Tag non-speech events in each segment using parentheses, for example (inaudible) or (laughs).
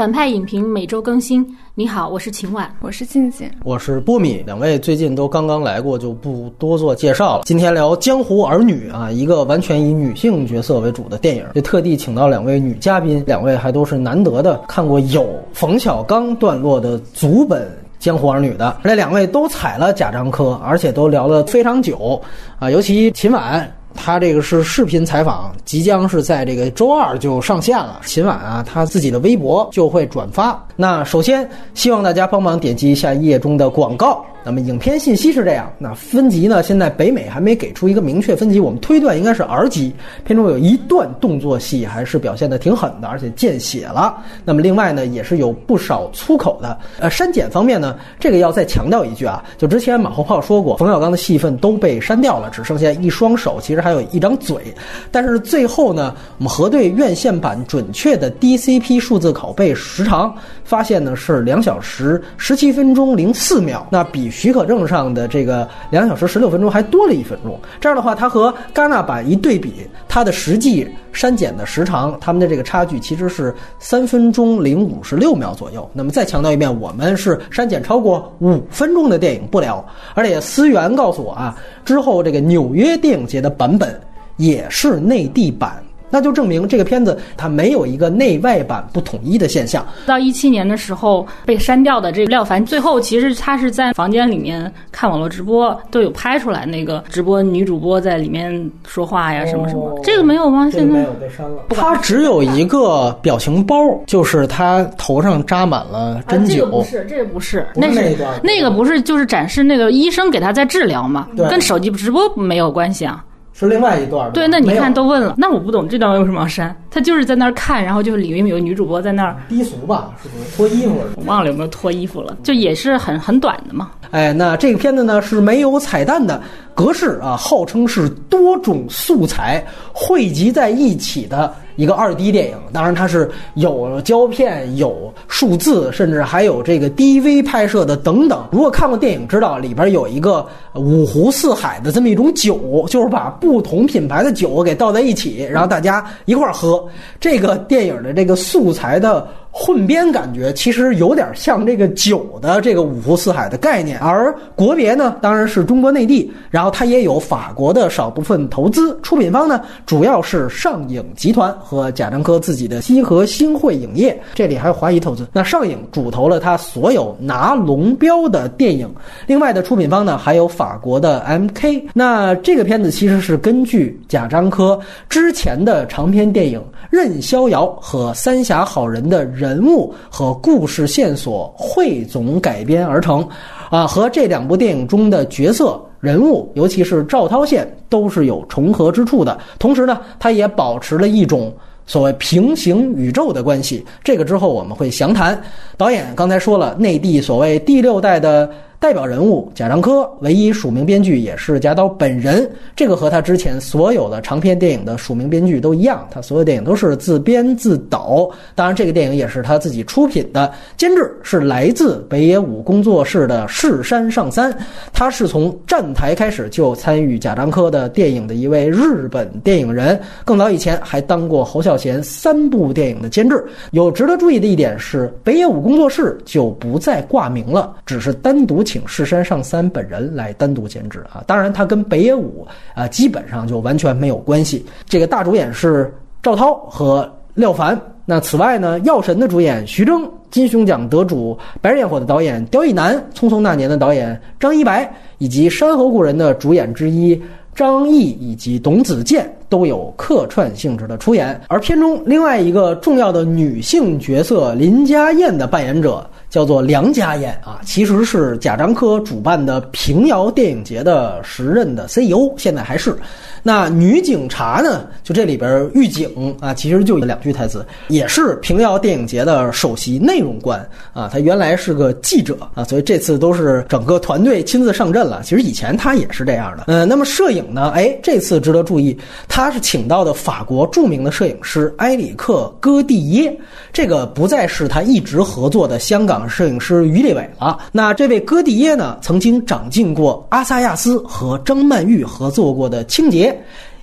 反派影评每周更新。你好，我是秦婉，我是静静，我是波米。两位最近都刚刚来过，就不多做介绍了。今天聊《江湖儿女》啊，一个完全以女性角色为主的电影。就特地请到两位女嘉宾，两位还都是难得的看过有冯小刚段落的足本《江湖儿女》的。那两位都踩了贾樟柯，而且都聊了非常久啊，尤其秦晚。他这个是视频采访，即将是在这个周二就上线了。秦晚啊，他自己的微博就会转发。那首先希望大家帮忙点击一下页中的广告。那么影片信息是这样，那分级呢？现在北美还没给出一个明确分级，我们推断应该是 R 级。片中有一段动作戏还是表现的挺狠的，而且见血了。那么另外呢，也是有不少粗口的。呃，删减方面呢，这个要再强调一句啊，就之前马后炮说过，冯小刚的戏份都被删掉了，只剩下一双手，其实还有一张嘴。但是最后呢，我们核对院线版准确的 DCP 数字拷贝时长，发现呢是两小时十七分钟零四秒，那比。许可证上的这个两小时十六分钟还多了一分钟，这样的话，它和戛纳版一对比，它的实际删减的时长，它们的这个差距其实是三分钟零五十六秒左右。那么再强调一遍，我们是删减超过五分钟的电影不聊，而且思源告诉我啊，之后这个纽约电影节的版本也是内地版。那就证明这个片子它没有一个内外版不统一的现象。到一七年的时候被删掉的这个廖凡，最后其实他是在房间里面看网络直播，都有拍出来那个直播女主播在里面说话呀什么什么。这个没有吗？现在没有被删了。他只有一个表情包，就是他头上扎满了针灸。这个不是，这个不是，那是那个不是，就是展示那个医生给他在治疗嘛，跟手机直播没有关系啊。是另外一段对，那你看都问了，那我不懂这段为什么要删？他就是在那儿看，然后就是里面有女主播在那儿低俗吧？是不是脱衣服？我忘了有没有脱衣服了，就也是很很短的嘛。哎，那这个片子呢是没有彩蛋的，格式啊号称是多种素材汇集在一起的。一个二 D 电影，当然它是有胶片、有数字，甚至还有这个 DV 拍摄的等等。如果看过电影，知道里边有一个五湖四海的这么一种酒，就是把不同品牌的酒给倒在一起，然后大家一块儿喝。这个电影的这个素材的。混编感觉其实有点像这个酒的这个五湖四海的概念，而国别呢当然是中国内地，然后它也有法国的少部分投资，出品方呢主要是上影集团和贾樟柯自己的西河星汇影业，这里还有华谊投资。那上影主投了他所有拿龙标的电影，另外的出品方呢还有法国的 MK。那这个片子其实是根据贾樟柯之前的长篇电影《任逍遥》和《三峡好人》的。人物和故事线索汇总改编而成，啊，和这两部电影中的角色人物，尤其是赵涛线，都是有重合之处的。同时呢，它也保持了一种所谓平行宇宙的关系。这个之后我们会详谈。导演刚才说了，内地所谓第六代的。代表人物贾樟柯，唯一署名编剧也是贾导本人。这个和他之前所有的长篇电影的署名编剧都一样，他所有电影都是自编自导。当然，这个电影也是他自己出品的。监制是来自北野武工作室的柿山上三，他是从站台开始就参与贾樟柯的电影的一位日本电影人。更早以前还当过侯孝贤三部电影的监制。有值得注意的一点是，北野武工作室就不再挂名了，只是单独。请世山上三本人来单独监制啊，当然他跟北野武啊基本上就完全没有关系。这个大主演是赵涛和廖凡。那此外呢，《药神》的主演徐峥，金熊奖得主《白日焰火》的导演刁亦男，《匆匆那年》的导演张一白，以及《山河故人》的主演之一张译以及董子健都有客串性质的出演。而片中另外一个重要的女性角色林家燕的扮演者。叫做梁家燕啊，其实是贾樟柯主办的平遥电影节的时任的 CEO，现在还是。那女警察呢？就这里边狱警啊，其实就两句台词，也是平遥电影节的首席内容官啊。他原来是个记者啊，所以这次都是整个团队亲自上阵了。其实以前他也是这样的。嗯，那么摄影呢？哎，这次值得注意，他他是请到的法国著名的摄影师埃里克·戈蒂耶，这个不再是他一直合作的香港摄影师于立伟了。那这位戈蒂耶呢，曾经掌镜过阿萨亚斯和张曼玉合作过的《清洁》。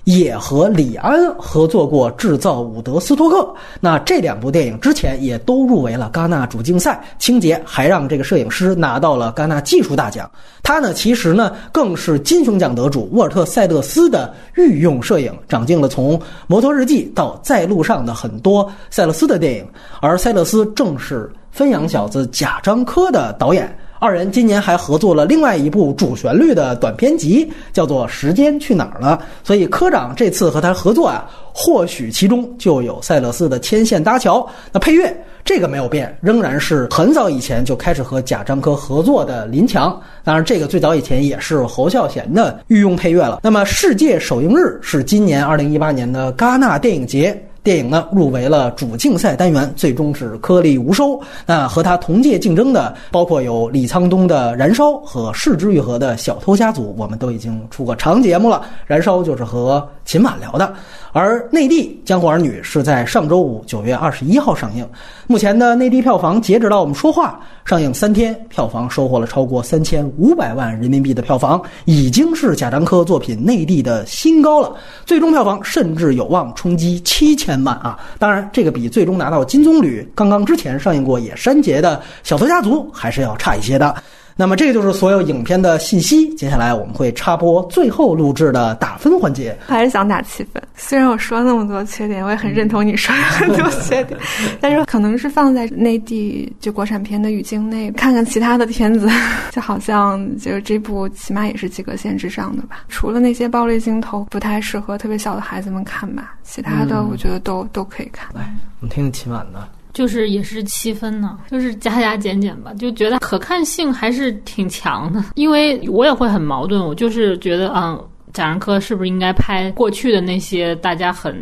也和李安合作过制造《伍德斯托克》。那这两部电影之前也都入围了戛纳主竞赛，清洁还让这个摄影师拿到了戛纳技术大奖。他呢，其实呢，更是金熊奖得主沃尔特·塞勒斯的御用摄影，掌镜了从《摩托日记》到《在路上》的很多塞勒斯的电影。而塞勒斯正是《分养小子》贾樟柯的导演。二人今年还合作了另外一部主旋律的短片集，叫做《时间去哪儿了》。所以科长这次和他合作啊，或许其中就有塞勒斯的牵线搭桥。那配乐这个没有变，仍然是很早以前就开始和贾樟柯合作的林强。当然，这个最早以前也是侯孝贤的御用配乐了。那么，世界首映日是今年二零一八年的戛纳电影节。电影呢入围了主竞赛单元，最终是颗粒无收。那和他同届竞争的，包括有李沧东的《燃烧》和柿之愈合的《小偷家族》，我们都已经出过长节目了。《燃烧》就是和秦晚聊的。而内地《江湖儿女》是在上周五九月二十一号上映。目前的内地票房，截止到我们说话上映三天，票房收获了超过三千五百万人民币的票房，已经是贾樟柯作品内地的新高了。最终票房甚至有望冲击七千慢啊！当然，这个比最终拿到金棕榈刚刚之前上映过也删节的《小偷家族》还是要差一些的。那么这个就是所有影片的信息。接下来我们会插播最后录制的打分环节。还是想打七分，虽然我说了那么多缺点，我也很认同你说的很多缺点，(laughs) 但是可能是放在内地就国产片的语境内，看看其他的片子，(laughs) 就好像就是这部起码也是及格线之上的吧。除了那些暴力镜头不太适合特别小的孩子们看吧，其他的我觉得都都可以看。来，我们听听秦晚的。就是也是七分呢，就是加加减减吧，就觉得可看性还是挺强的。因为我也会很矛盾，我就是觉得，嗯，贾樟柯是不是应该拍过去的那些大家很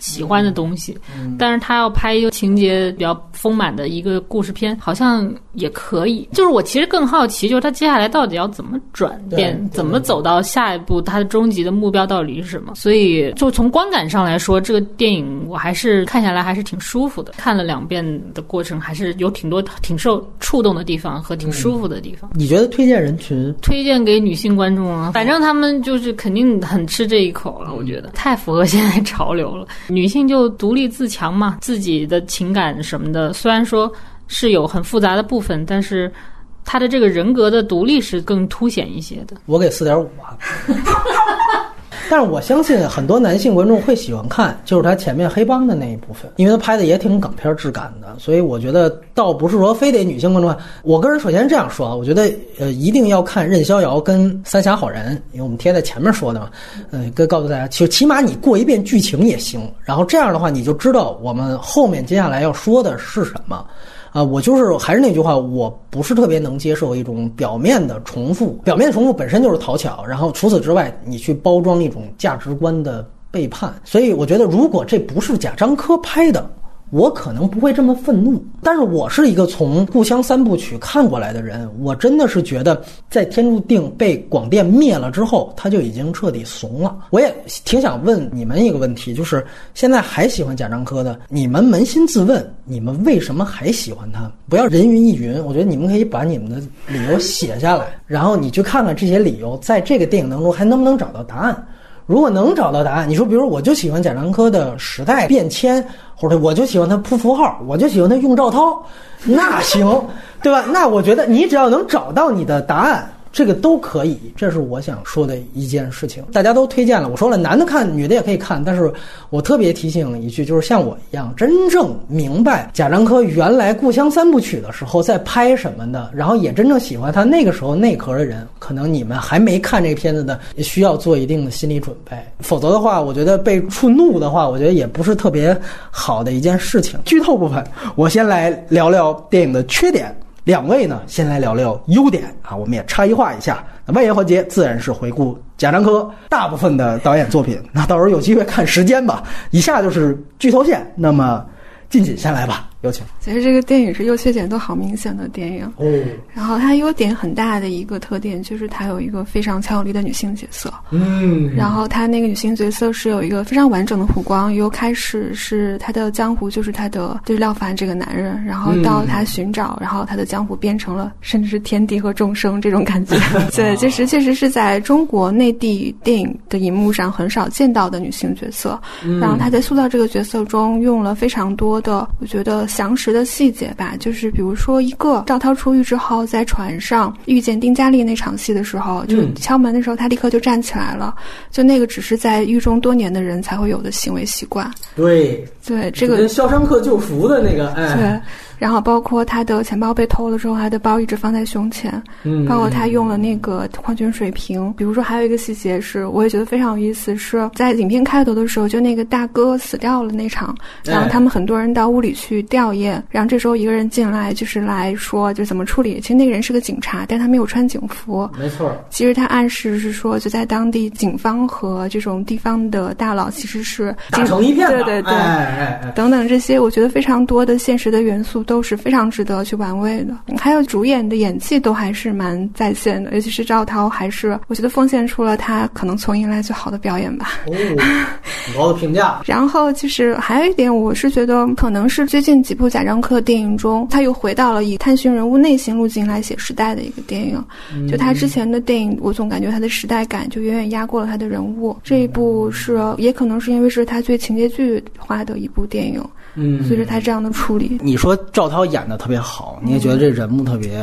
喜欢的东西？但是他要拍一个情节比较丰满的一个故事片，好像也可以。就是我其实更好奇，就是他接下来到底要怎么转变，怎么走到下一步，他的终极的目标到底是什么？所以，就从观感上来说，这个电影我还是看下来还是挺舒服的。看了两遍的过程，还是有挺多挺受触动的地方和挺舒服的地方。你觉得推荐人群？推荐给女性观众啊，反正他们就是肯定很吃这一口了。我觉得太符合现在潮流了。女性就独立自强嘛，自己的情感什么的，虽然说是有很复杂的部分，但是她的这个人格的独立是更凸显一些的。我给四点五吧。(laughs) 但是我相信很多男性观众会喜欢看，就是他前面黑帮的那一部分，因为他拍的也挺港片质感的，所以我觉得倒不是说非得女性观众看。我个人首先这样说啊，我觉得呃一定要看任逍遥跟《三峡好人》，因为我们贴在前面说的嘛，嗯，跟告诉大家，就起码你过一遍剧情也行，然后这样的话你就知道我们后面接下来要说的是什么。啊，我就是还是那句话，我不是特别能接受一种表面的重复，表面的重复本身就是讨巧，然后除此之外，你去包装一种价值观的背叛。所以我觉得，如果这不是贾樟柯拍的。我可能不会这么愤怒，但是我是一个从《故乡三部曲》看过来的人，我真的是觉得，在天注定被广电灭了之后，他就已经彻底怂了。我也挺想问你们一个问题，就是现在还喜欢贾樟柯的，你们扪心自问，你们为什么还喜欢他？不要人云亦云，我觉得你们可以把你们的理由写下来，然后你去看看这些理由在这个电影当中还能不能找到答案。如果能找到答案，你说，比如我就喜欢贾樟柯的时代变迁，或者我就喜欢他铺符号，我就喜欢他用赵涛，那行，对吧？那我觉得你只要能找到你的答案。这个都可以，这是我想说的一件事情。大家都推荐了，我说了，男的看，女的也可以看。但是我特别提醒一句，就是像我一样，真正明白贾樟柯原来《故乡三部曲》的时候在拍什么的，然后也真正喜欢他那个时候内核的人，可能你们还没看这个片子的，需要做一定的心理准备。否则的话，我觉得被触怒的话，我觉得也不是特别好的一件事情。剧透部分，我先来聊聊电影的缺点。两位呢，先来聊聊优点啊，我们也差异化一下。那外延环节自然是回顾贾樟柯大部分的导演作品。那到时候有机会看时间吧。以下就是剧透线，那么静锦先来吧。有请。其实这个电影是优缺点都好明显的电影，哦，然后它优点很大的一个特点就是它有一个非常强有力的女性角色，嗯，然后她那个女性角色是有一个非常完整的弧光，由开始是她的江湖就是她的就是廖凡这个男人，然后到她寻找，然后她的江湖变成了甚至是天地和众生这种感觉。(laughs) 对，这是确实是在中国内地电影的荧幕上很少见到的女性角色。然后她在塑造这个角色中用了非常多的，我觉得详实的细节吧，就是比如说一个赵涛出狱之后在船上遇见丁佳丽那场戏的时候，就嗯敲门的时候，他立刻就站起来了。就那个只是在狱中多年的人才会有的行为习惯。对，对这个跟《肖申克救赎》的那个，哎，对，然后包括他的钱包被偷了之后，他的包一直放在胸前，嗯，包括他用了那个矿泉水瓶。比如说还有一个细节是，我也觉得非常有意思，是在影片开头的时候，就那个大哥死掉了那场，然后他们很多人到屋里去吊唁，然后这时候一个人进来，就是来说就怎么处理。其实那个人是个警察，但他没有穿警服。没错，其实他暗示是说，就在当地警方和这种地方的大佬其实是打成一片的，对对对，哎哎哎，等等这些，我觉得非常多的现实的元素都是非常值得去玩味的。还有主演的演技都还是蛮在线的，尤其是赵涛，还是我觉得奉献出了他可能从迎来最好的表演吧。哦，很高的评价，(laughs) 然后其实还有一点，我是觉得可能是最近几部贾樟柯电影中，他又回到了以探寻人物内心路径来写时代的一个电影。就他之前的电影，我总感觉他的时代感就远远压过了他的人物。这一部是也可能是因为是他最情节剧化的一部电影，嗯，所以说他这样的处理。你说赵涛演的特别好，你也觉得这人物特别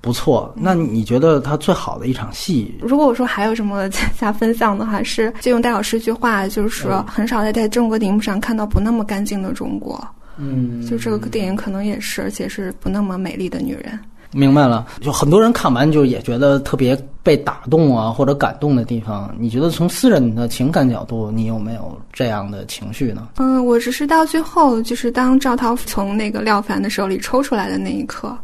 不错，那你觉得他最好的一场戏？如果我说还有什么 (laughs) 加分项的话，是借用戴老师一句话，就是说很少在在中国荧幕上看到不那么干净的中国。嗯，就这个电影可能也是，而且是不那么美丽的女人。明白了，就很多人看完就也觉得特别被打动啊，或者感动的地方。你觉得从私人的情感角度，你有没有这样的情绪呢？嗯，我只是到最后，就是当赵涛从那个廖凡的手里抽出来的那一刻，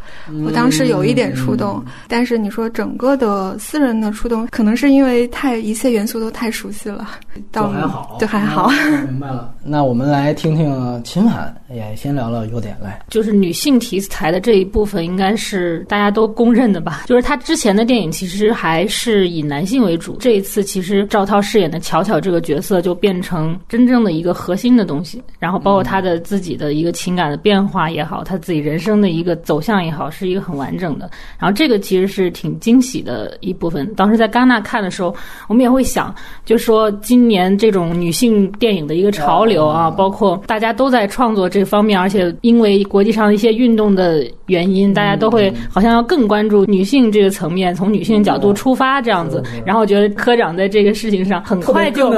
我当时有一点触动。但是你说整个的私人的触动，可能是因为太一切元素都太熟悉了，就到还好，就还好。嗯明白了。(laughs) 那我们来听听秦涵，也先聊聊优点来。就是女性题材的这一部分，应该是大家都公认的吧？就是她之前的电影其实还是以男性为主，这一次其实赵涛饰演的巧巧这个角色就变成真正的一个核心的东西，然后包括他的自己的一个情感的变化也好，他自己人生的一个走向也好，是一个很完整的。然后这个其实是挺惊喜的一部分。当时在戛纳看的时候，我们也会想，就说今年这种女性电影的一个潮流啊，包括大家都在创作这方面，而且因为国际上的一些运动的原因，大家都会好像要更关注女性这个层面，从女性角度出发这样子。然后我觉得科长在这个事情上很快就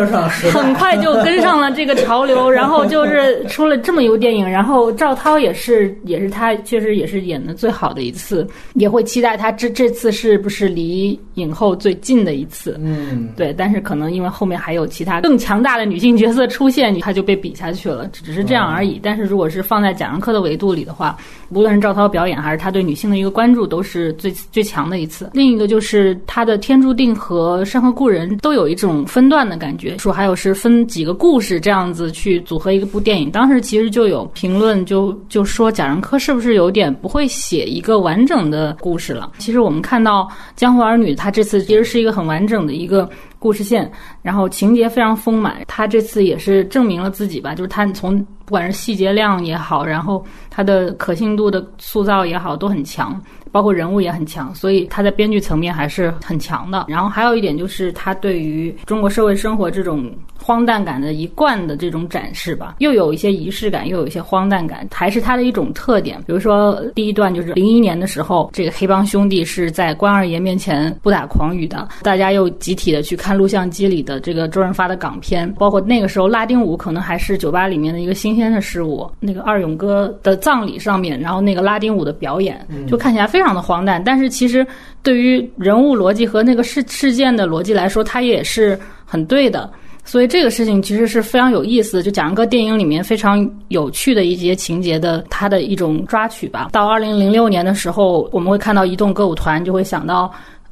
很快就跟上了这个潮流，(laughs) 然后就是出了这么一部电影，然后赵涛也是也是他确实也是演的最好的一次，也会期待他这这次是不是离影后最近的一次。嗯，对，但是可能因为后面还有其他更强大的女性角色出现，他就被比下去了，只是这样而已。但是如果是放在贾樟柯的维度里的话，无论是赵涛表演还是他对女性的一个关注，都是最最强的一次。另一个就是他的《天注定》和《山河故人》都有一种分段的感觉，说还有是分几个故事这样子去组合一部电影。当时其实就有评论就就说贾樟柯是不是有点不会写一个完整的故事了？其实我们看到《江湖儿女》，他这次其实是一个很完整的一个。故事线，然后情节非常丰满。他这次也是证明了自己吧，就是他从不管是细节量也好，然后他的可信度的塑造也好，都很强，包括人物也很强，所以他在编剧层面还是很强的。然后还有一点就是他对于中国社会生活这种荒诞感的一贯的这种展示吧，又有一些仪式感，又有一些荒诞感，还是它的一种特点。比如说第一段就是零一年的时候，这个黑帮兄弟是在关二爷面前不打诳语的，大家又集体的去看录像机里的这个周润发的港片，包括那个时候拉丁舞可能还是酒吧里面的一个新鲜的事物。那个二勇哥的葬礼上面，然后那个拉丁舞的表演，就看起来非常的荒诞，但是其实对于人物逻辑和那个事事件的逻辑来说，它也是很对的。所以这个事情其实是非常有意思的，就讲一个电影里面非常有趣的一些情节的，它的一种抓取吧。到二零零六年的时候，我们会看到移动歌舞团，就会想到。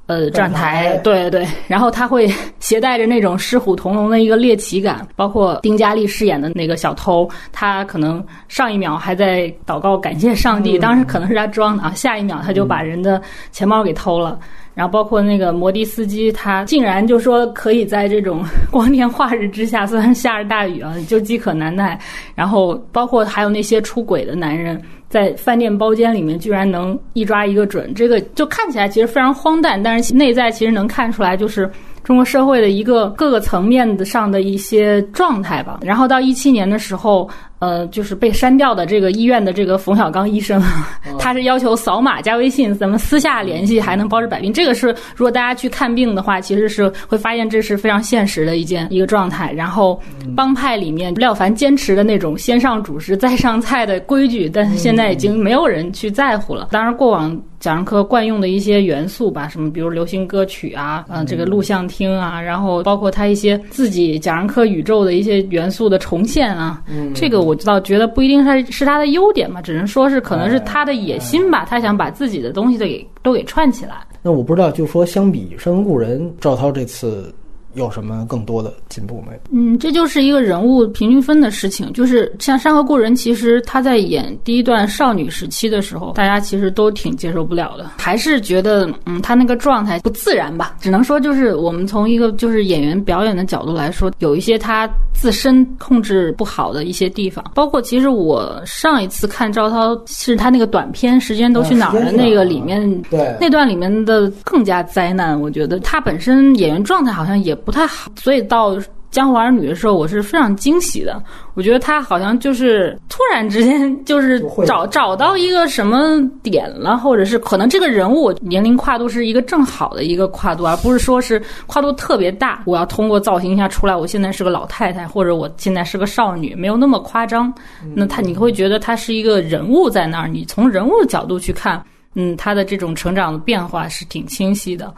呃站台台，对对对，(laughs) 然后他会携带着那种狮虎同笼的一个猎奇感，包括丁嘉丽饰演的那个小偷，他可能上一秒还在祷告感谢上帝，当时可能是他装的啊，下一秒他就把人的钱包给偷了。然后包括那个摩的司机，他竟然就说可以在这种 (laughs) 光天化日之下，虽然下着大雨啊，就饥渴难耐。然后包括还有那些出轨的男人，在饭店包间里面居然能一抓一个准，这个就看起来其实非常荒诞，但是内在其实能看出来就是中国社会的一个各个层面的上的一些状态吧。然后到一七年的时候。呃，就是被删掉的这个医院的这个冯小刚医生，(laughs) 他是要求扫码加微信，咱们私下联系还能包治百病。这个是如果大家去看病的话，其实是会发现这是非常现实的一件一个状态。然后帮派里面廖凡坚持的那种先上主食再上菜的规矩，但是现在已经没有人去在乎了。当然，过往贾樟柯惯用的一些元素吧，什么比如流行歌曲啊，嗯，这个录像厅啊，然后包括他一些自己贾樟柯宇宙的一些元素的重现啊，这个。我知道，觉得不一定是是他的优点嘛，只能说是可能是他的野心吧，他想把自己的东西都给都给串起来。那我不知道，就说相比《山河故人》，赵涛这次。有什么更多的进步没？嗯，这就是一个人物平均分的事情。就是像《山河故人》，其实他在演第一段少女时期的时候，大家其实都挺接受不了的，还是觉得嗯，他那个状态不自然吧。只能说，就是我们从一个就是演员表演的角度来说，有一些他自身控制不好的一些地方。包括其实我上一次看赵涛是他那个短片《时间都去哪儿了》那个里面，对那段里面的更加灾难。我觉得他本身演员状态好像也。不太好，所以到《江湖儿女》的时候，我是非常惊喜的。我觉得他好像就是突然之间就是找找到一个什么点了，或者是可能这个人物年龄跨度是一个正好的一个跨度，而不是说是跨度特别大。我要通过造型一下出来，我现在是个老太太，或者我现在是个少女，没有那么夸张。那他你会觉得他是一个人物在那儿，你从人物的角度去看，嗯，他的这种成长的变化是挺清晰的。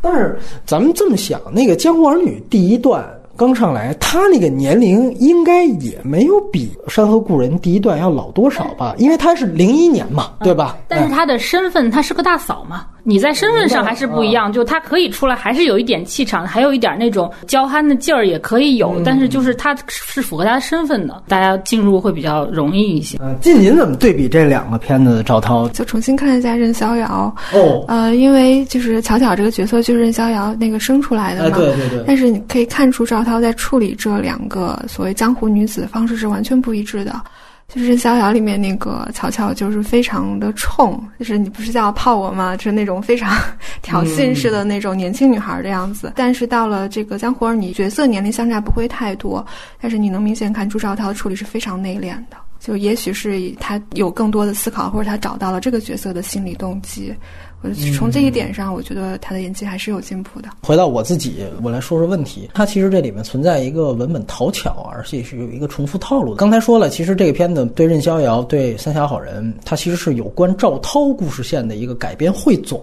但是咱们这么想，那个《江湖儿女》第一段。刚上来，他那个年龄应该也没有比《山河故人》第一段要老多少吧？因为他是零一年嘛，对吧？但是他的身份，他是个大嫂嘛，你在身份上还是不一样。就他可以出来，还是有一点气场，还有一点那种娇憨的劲儿也可以有。但是就是他是符合他的身份的，大家进入会比较容易一些。嗯，近您怎么对比这两个片子？赵涛就重新看一下任逍遥哦，呃，因为就是巧巧这个角色就是任逍遥那个生出来的嘛，对对对。但是你可以看出赵。涛在处理这两个所谓江湖女子的方式是完全不一致的。就是《逍遥》里面那个乔乔，就是非常的冲，就是你不是叫泡我吗？就是那种非常 (laughs) 挑衅式的那种年轻女孩的样子。但是到了这个江湖儿女，角色年龄相差不会太多，但是你能明显看出赵涛的处理是非常内敛的。就也许是他有更多的思考，或者他找到了这个角色的心理动机。我从这一点上，我觉得他的演技还是有进步的。回到我自己，我来说说问题。他其实这里面存在一个文本讨巧，而且是有一个重复套路的。刚才说了，其实这个片子对任逍遥、对三峡好人，它其实是有关赵涛故事线的一个改编汇总。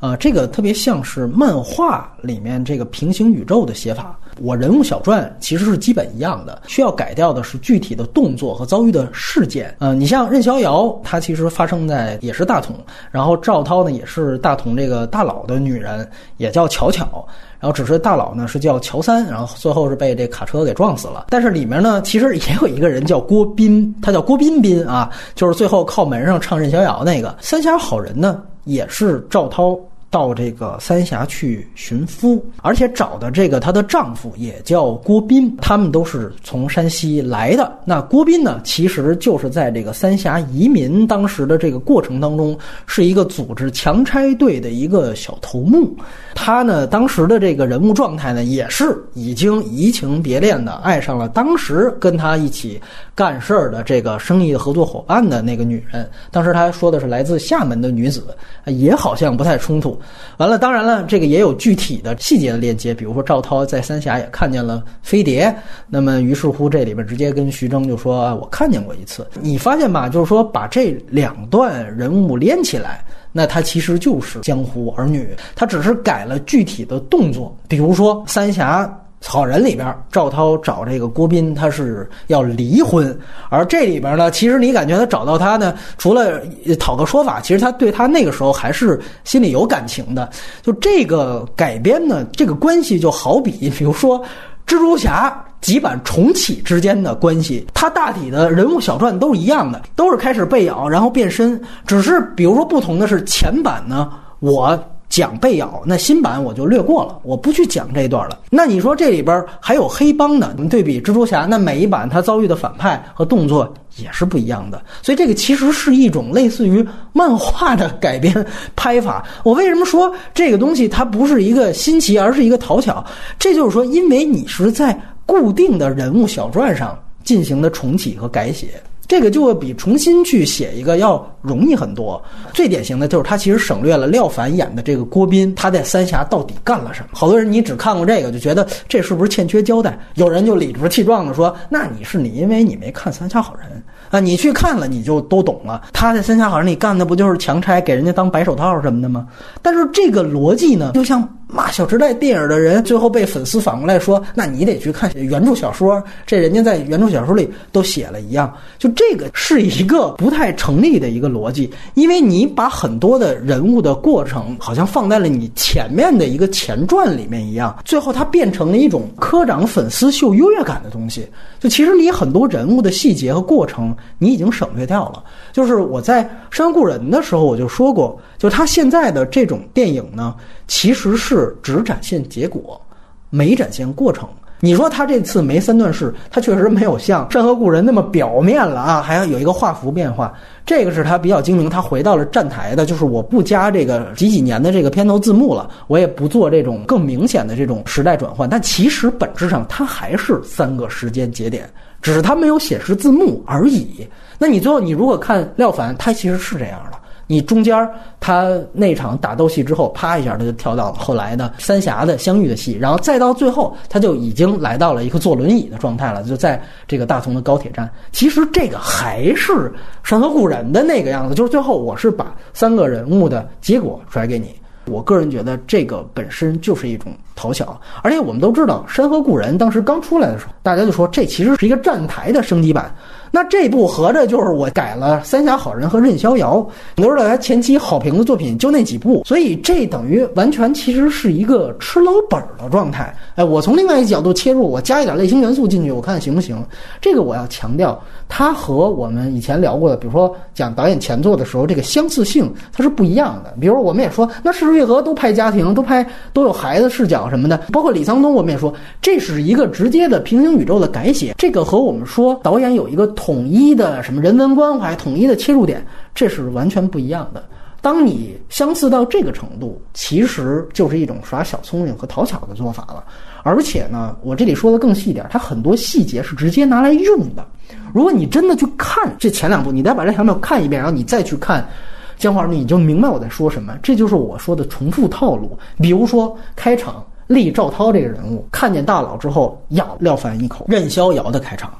啊，这个特别像是漫画里面这个平行宇宙的写法。我人物小传其实是基本一样的，需要改掉的是具体的动作和遭遇的事件。嗯，你像任逍遥，他其实发生在也是大同，然后赵涛呢也是大同这个大佬的女人，也叫巧巧，然后只是大佬呢是叫乔三，然后最后是被这卡车给撞死了。但是里面呢其实也有一个人叫郭斌，他叫郭彬彬啊，就是最后靠门上唱任逍遥那个三峡好人呢。也是赵涛到这个三峡去寻夫，而且找的这个她的丈夫也叫郭斌，他们都是从山西来的。那郭斌呢，其实就是在这个三峡移民当时的这个过程当中，是一个组织强拆队的一个小头目。他呢，当时的这个人物状态呢，也是已经移情别恋的，爱上了当时跟他一起干事儿的这个生意合作伙伴的那个女人。当时他说的是来自厦门的女子，也好像不太冲突。完了，当然了，这个也有具体的细节的链接，比如说赵涛在三峡也看见了飞碟，那么于是乎这里边直接跟徐峥就说：“我看见过一次。”你发现吧，就是说把这两段人物连起来，那他其实就是江湖儿女，他只是改了具体的动作，比如说三峡。好人里边，赵涛找这个郭斌，他是要离婚，而这里边呢，其实你感觉他找到他呢，除了讨个说法，其实他对他那个时候还是心里有感情的。就这个改编呢，这个关系就好比，比如说蜘蛛侠几版重启之间的关系，它大体的人物小传都是一样的，都是开始被咬，然后变身，只是比如说不同的是前版呢，我。讲被咬，那新版我就略过了，我不去讲这一段了。那你说这里边还有黑帮的，对比蜘蛛侠，那每一版他遭遇的反派和动作也是不一样的。所以这个其实是一种类似于漫画的改编拍法。我为什么说这个东西它不是一个新奇，而是一个讨巧？这就是说，因为你是在固定的人物小传上进行的重启和改写。这个就会比重新去写一个要容易很多。最典型的就是他其实省略了廖凡演的这个郭斌，他在三峡到底干了什么？好多人你只看过这个，就觉得这是不是欠缺交代？有人就理直气壮的说：“那你是你，因为你没看《三峡好人》啊，你去看了你就都懂了。他在《三峡好人》里干的不就是强拆，给人家当白手套什么的吗？”但是这个逻辑呢，就像。骂《小时代》电影的人，最后被粉丝反过来说：“那你得去看原著小说，这人家在原著小说里都写了一样。”就这个是一个不太成立的一个逻辑，因为你把很多的人物的过程，好像放在了你前面的一个前传里面一样，最后它变成了一种科长粉丝秀优越感的东西。就其实你很多人物的细节和过程，你已经省略掉了。就是我在《山河故人》的时候，我就说过，就他现在的这种电影呢。其实是只展现结果，没展现过程。你说他这次没三段式，他确实没有像《山河故人》那么表面了啊，还要有一个画幅变化。这个是他比较精明，他回到了站台的，就是我不加这个几几年的这个片头字幕了，我也不做这种更明显的这种时代转换。但其实本质上它还是三个时间节点，只是它没有显示字幕而已。那你最后你如果看廖凡，他其实是这样的。你中间他那场打斗戏之后，啪一下他就跳到了后来的三峡的相遇的戏，然后再到最后，他就已经来到了一个坐轮椅的状态了，就在这个大同的高铁站。其实这个还是《山河故人》的那个样子，就是最后我是把三个人物的结果甩给你。我个人觉得这个本身就是一种讨巧，而且我们都知道《山河故人》当时刚出来的时候，大家就说这其实是一个站台的升级版。那这部合着就是我改了《三峡好人》和《任逍遥》，你都知道他前期好评的作品就那几部，所以这等于完全其实是一个吃老本儿的状态。哎，我从另外一个角度切入，我加一点类型元素进去，我看行不行？这个我要强调，它和我们以前聊过的，比如说讲导演前作的时候，这个相似性它是不一样的。比如我们也说，那《逝之愈合》都拍家庭，都拍都有孩子视角什么的，包括李沧东，我们也说这是一个直接的平行宇宙的改写。这个和我们说导演有一个。统一的什么人文关怀，统一的切入点，这是完全不一样的。当你相似到这个程度，其实就是一种耍小聪明和讨巧的做法了。而且呢，我这里说的更细点，它很多细节是直接拿来用的。如果你真的去看这前两部，你再把这两部看一遍，然后你再去看《江华》，你就明白我在说什么。这就是我说的重复套路。比如说开场，立赵涛这个人物看见大佬之后咬廖凡一口，任逍遥的开场。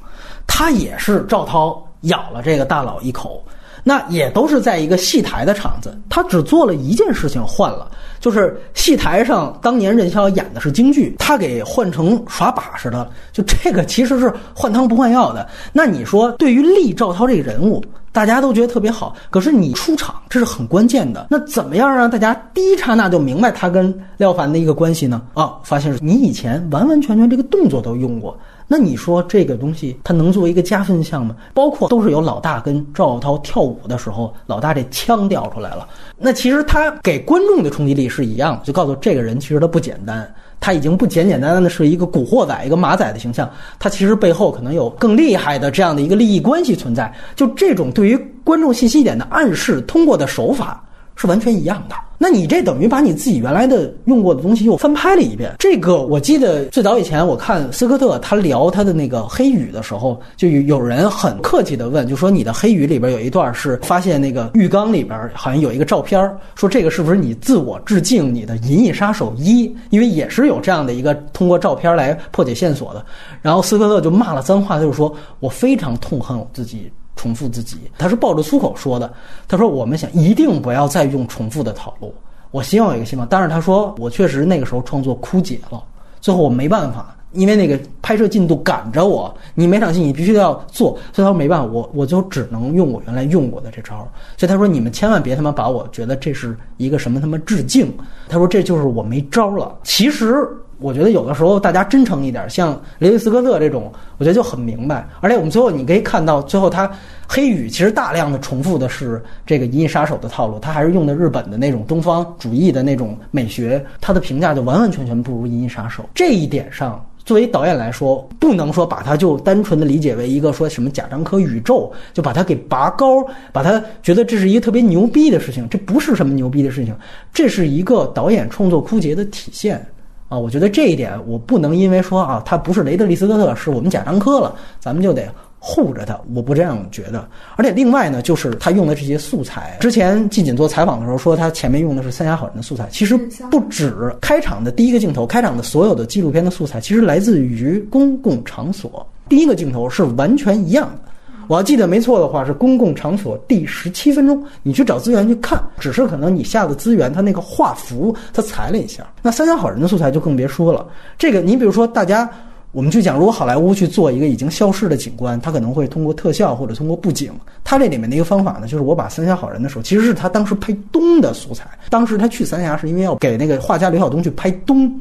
他也是赵涛咬了这个大佬一口，那也都是在一个戏台的场子。他只做了一件事情换了，就是戏台上当年任逍遥演的是京剧，他给换成耍把式的。就这个其实是换汤不换药的。那你说，对于立赵涛这个人物，大家都觉得特别好，可是你出场这是很关键的。那怎么样让大家第一刹那就明白他跟廖凡的一个关系呢？啊，发现是你以前完完全全这个动作都用过。那你说这个东西它能作为一个加分项吗？包括都是有老大跟赵小涛跳舞的时候，老大这枪掉出来了。那其实他给观众的冲击力是一样的，就告诉这个人其实他不简单，他已经不简简单单的是一个古惑仔、一个马仔的形象，他其实背后可能有更厉害的这样的一个利益关系存在。就这种对于观众信息点的暗示，通过的手法是完全一样的。那你这等于把你自己原来的用过的东西又翻拍了一遍。这个我记得最早以前我看斯科特他聊他的那个黑雨的时候，就有有人很客气的问，就说你的黑雨里边有一段是发现那个浴缸里边好像有一个照片，说这个是不是你自我致敬你的《银翼杀手一》？因为也是有这样的一个通过照片来破解线索的。然后斯科特就骂了脏话，就是说我非常痛恨我自己。重复自己，他是抱着粗口说的。他说：“我们想一定不要再用重复的套路。我希望有一个希望，但是他说我确实那个时候创作枯竭了，最后我没办法因为那个拍摄进度赶着我，你每场戏你必须都要做，所以他说没办法，我我就只能用我原来用过的这招。所以他说你们千万别他妈把我觉得这是一个什么他妈致敬，他说这就是我没招了。其实。我觉得有的时候大家真诚一点，像雷迪斯科特这种，我觉得就很明白。而且我们最后你可以看到，最后他黑羽其实大量的重复的是这个《银翼杀手》的套路，他还是用的日本的那种东方主义的那种美学，他的评价就完完全全不如《银翼杀手》。这一点上，作为导演来说，不能说把它就单纯的理解为一个说什么贾樟柯宇宙，就把它给拔高，把它觉得这是一个特别牛逼的事情，这不是什么牛逼的事情，这是一个导演创作枯竭的体现。啊，我觉得这一点我不能因为说啊，他不是雷德利·斯科特，是我们贾樟柯了，咱们就得护着他。我不这样觉得。而且另外呢，就是他用的这些素材，之前季锦做采访的时候说，他前面用的是《三峡好人》的素材，其实不止开场的第一个镜头，开场的所有的纪录片的素材，其实来自于公共场所，第一个镜头是完全一样的。我要记得没错的话，是公共场所第十七分钟，你去找资源去看，只是可能你下的资源，它那个画幅它裁了一下。那三峡好人的素材就更别说了。这个你比如说，大家我们去讲，如果好莱坞去做一个已经消失的景观，它可能会通过特效或者通过布景。它这里面的一个方法呢，就是我把三峡好人的时候，其实是他当时拍东的素材。当时他去三峡是因为要给那个画家刘晓东去拍东。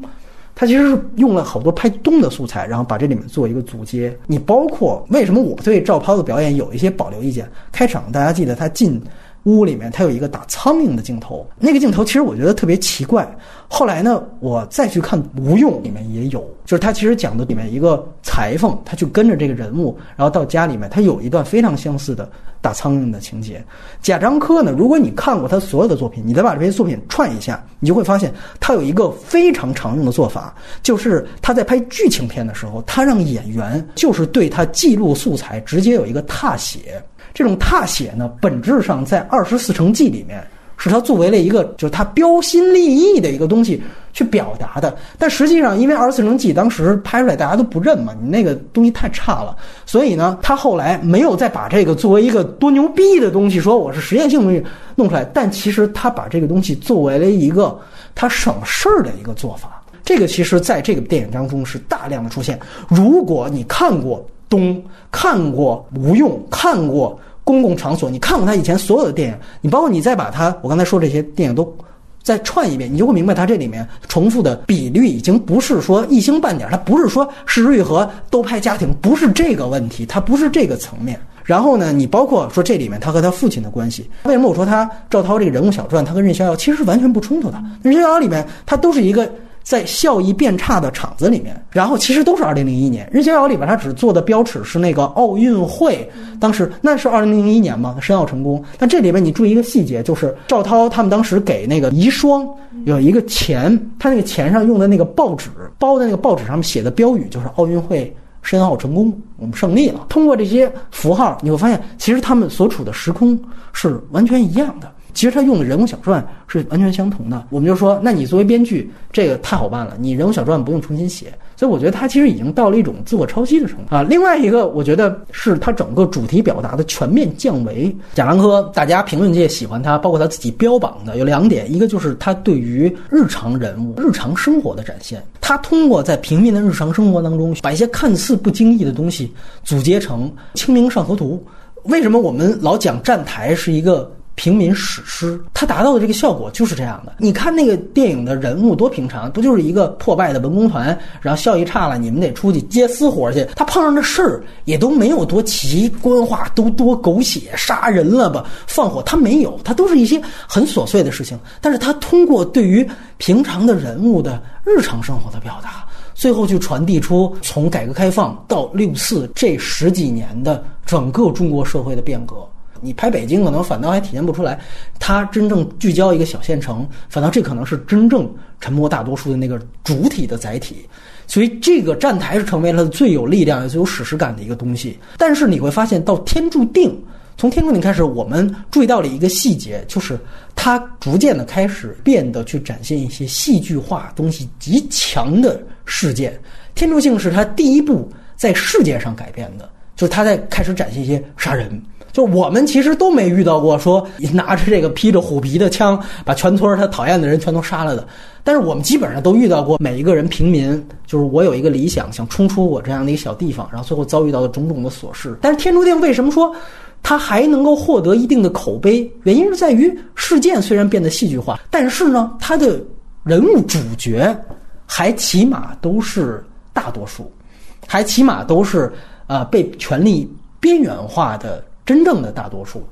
他其实是用了好多拍动的素材，然后把这里面做一个组接。你包括为什么我对赵涛的表演有一些保留意见？开场大家记得他进屋里面，他有一个打苍蝇的镜头，那个镜头其实我觉得特别奇怪。后来呢，我再去看《无用》里面也有，就是他其实讲的里面一个裁缝，他去跟着这个人物，然后到家里面，他有一段非常相似的打苍蝇的情节。贾樟柯呢，如果你看过他所有的作品，你再把这些作品串一下，你就会发现他有一个非常常用的做法，就是他在拍剧情片的时候，他让演员就是对他记录素材直接有一个踏写。这种踏写呢，本质上在《二十四城记》里面。是他作为了一个，就是他标新立异的一个东西去表达的。但实际上，因为《二十四城记》当时拍出来，大家都不认嘛，你那个东西太差了，所以呢，他后来没有再把这个作为一个多牛逼的东西，说我是实验性东西弄出来。但其实他把这个东西作为了一个他省事儿的一个做法。这个其实在这个电影当中是大量的出现。如果你看过《东》，看过《无用》，看过。公共场所，你看过他以前所有的电影，你包括你再把他我刚才说这些电影都再串一遍，你就会明白他这里面重复的比率已经不是说一星半点，他不是说是瑞和都拍家庭，不是这个问题，他不是这个层面。然后呢，你包括说这里面他和他父亲的关系，为什么我说他赵涛这个人物小传，他跟任逍遥其实是完全不冲突的。任逍遥里面他都是一个。在效益变差的厂子里面，然后其实都是二零零一年《任逍遥》里边，他只做的标尺是那个奥运会，当时那是二零零一年嘛，申奥成功。但这里面你注意一个细节，就是赵涛他们当时给那个遗孀有一个钱，他那个钱上用的那个报纸包的那个报纸上面写的标语就是奥运会申奥成功，我们胜利了。通过这些符号，你会发现其实他们所处的时空是完全一样的。其实他用的人物小传是完全相同的，我们就说，那你作为编剧，这个太好办了，你人物小传不用重新写。所以我觉得他其实已经到了一种自我抄袭的程度啊。另外一个，我觉得是他整个主题表达的全面降维。贾樟柯，大家评论界喜欢他，包括他自己标榜的有两点，一个就是他对于日常人物、日常生活的展现，他通过在平民的日常生活当中，把一些看似不经意的东西组接成《清明上河图》。为什么我们老讲站台是一个？平民史诗，它达到的这个效果就是这样的。你看那个电影的人物多平常，不就是一个破败的文工团，然后效益差了，你们得出去接私活去。他碰上的事儿也都没有多奇观化，都多狗血，杀人了吧，放火，他没有，他都是一些很琐碎的事情。但是他通过对于平常的人物的日常生活的表达，最后去传递出从改革开放到六四这十几年的整个中国社会的变革。你拍北京可能反倒还体现不出来，它真正聚焦一个小县城，反倒这可能是真正沉默大多数的那个主体的载体，所以这个站台是成为了最有力量最有史诗感的一个东西。但是你会发现，到天注定，从天注定开始，我们注意到了一个细节，就是它逐渐的开始变得去展现一些戏剧化东西极强的事件。天注定是他第一部在世界上改变的，就是他在开始展现一些杀人。就我们其实都没遇到过说拿着这个披着虎皮的枪，把全村他讨厌的人全都杀了的。但是我们基本上都遇到过每一个人平民，就是我有一个理想，想冲出我这样的一个小地方，然后最后遭遇到的种种的琐事。但是天注定为什么说他还能够获得一定的口碑？原因是在于事件虽然变得戏剧化，但是呢，他的人物主角还起码都是大多数，还起码都是呃被权力边缘化的真正的大多数。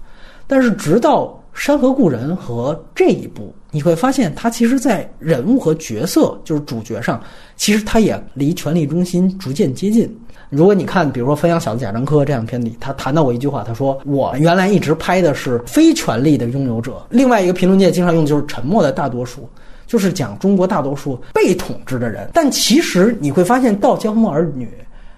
但是直到《山河故人》和这一部，你会发现他其实，在人物和角色，就是主角上，其实他也离权力中心逐渐接近。如果你看，比如说《汾阳小子贾樟柯》这样片里，他谈到过一句话，他说：“我原来一直拍的是非权力的拥有者。”另外一个评论界经常用的就是“沉默的大多数”，就是讲中国大多数被统治的人。但其实你会发现，到《江湖儿女》，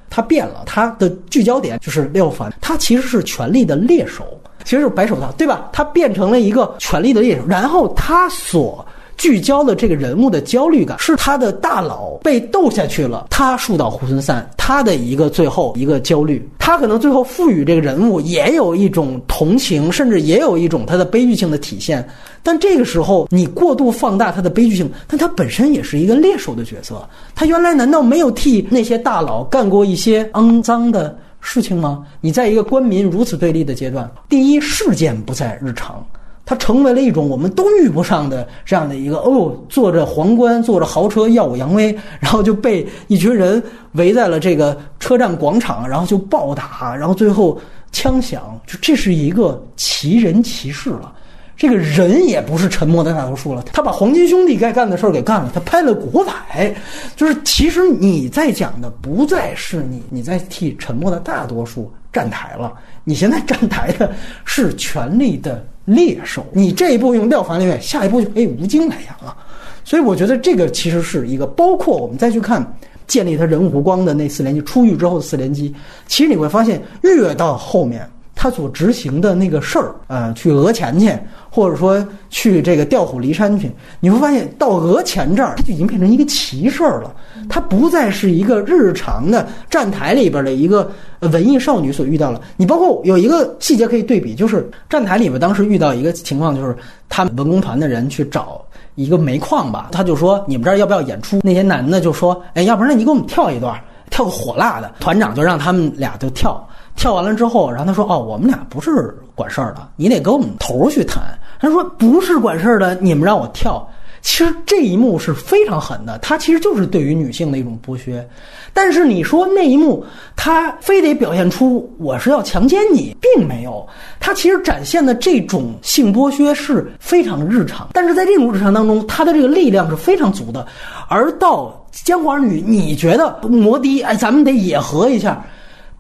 他变了，他的聚焦点就是廖凡，他其实是权力的猎手。其实是白手套，对吧？他变成了一个权力的猎手，然后他所聚焦的这个人物的焦虑感，是他的大佬被斗下去了，他树倒猢狲散，他的一个最后一个焦虑，他可能最后赋予这个人物也有一种同情，甚至也有一种他的悲剧性的体现。但这个时候你过度放大他的悲剧性，但他本身也是一个猎手的角色，他原来难道没有替那些大佬干过一些肮脏的？事情吗？你在一个官民如此对立的阶段，第一事件不在日常，它成为了一种我们都遇不上的这样的一个哦，坐着皇冠，坐着豪车，耀武扬威，然后就被一群人围在了这个车站广场，然后就暴打，然后最后枪响，就这是一个奇人奇事了。这个人也不是沉默的大多数了，他把黄金兄弟该干的事儿给干了，他拍了古惑仔，就是其实你在讲的不再是你，你在替沉默的大多数站台了，你现在站台的是权力的猎手，你这一步用廖凡来演下一步就可以吴京来演了，所以我觉得这个其实是一个，包括我们再去看建立他人物弧光的那四连击，出狱之后的四连击，其实你会发现越到后面。他所执行的那个事儿，呃，去讹钱去，或者说去这个调虎离山去，你会发现到讹钱这儿，他就已经变成一个奇事儿了。他不再是一个日常的站台里边的一个文艺少女所遇到了。你包括有一个细节可以对比，就是站台里边当时遇到一个情况，就是他们文工团的人去找一个煤矿吧，他就说你们这儿要不要演出？那些男的就说，哎，要不然你给我们跳一段，跳个火辣的。团长就让他们俩就跳。跳完了之后，然后他说：“哦，我们俩不是管事儿的，你得跟我们头去谈。”他说：“不是管事儿的，你们让我跳。”其实这一幕是非常狠的，他其实就是对于女性的一种剥削。但是你说那一幕，他非得表现出我是要强奸你，并没有。他其实展现的这种性剥削是非常日常，但是在这种日常当中，他的这个力量是非常足的。而到江湖儿女，你觉得摩的，哎，咱们得野合一下。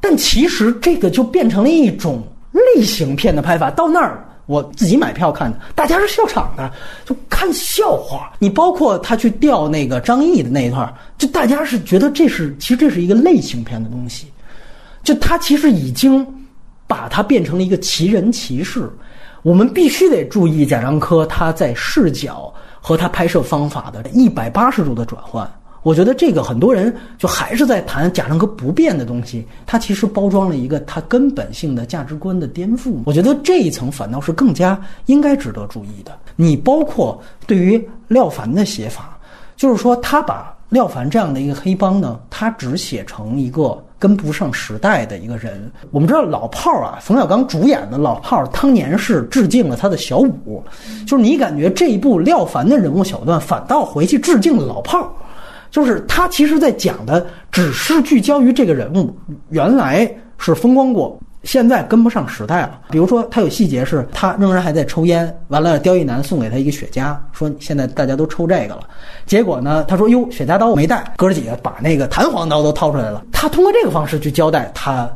但其实这个就变成了一种类型片的拍法。到那儿，我自己买票看的，大家是笑场的，就看笑话。你包括他去调那个张译的那一段，就大家是觉得这是其实这是一个类型片的东西。就他其实已经把它变成了一个奇人奇事。我们必须得注意贾樟柯他在视角和他拍摄方法的一百八十度的转换。我觉得这个很多人就还是在谈贾樟柯不变的东西，他其实包装了一个他根本性的价值观的颠覆。我觉得这一层反倒是更加应该值得注意的。你包括对于廖凡的写法，就是说他把廖凡这样的一个黑帮呢，他只写成一个跟不上时代的一个人。我们知道老炮儿啊，冯小刚主演的老炮儿当年是致敬了他的小五，就是你感觉这一部廖凡的人物小段反倒回去致敬了老炮儿。就是他其实，在讲的只是聚焦于这个人物，原来是风光过，现在跟不上时代了。比如说，他有细节是，他仍然还在抽烟，完了，刁亦男送给他一个雪茄，说现在大家都抽这个了。结果呢，他说哟，雪茄刀我没带，哥儿几个把那个弹簧刀都掏出来了。他通过这个方式去交代他。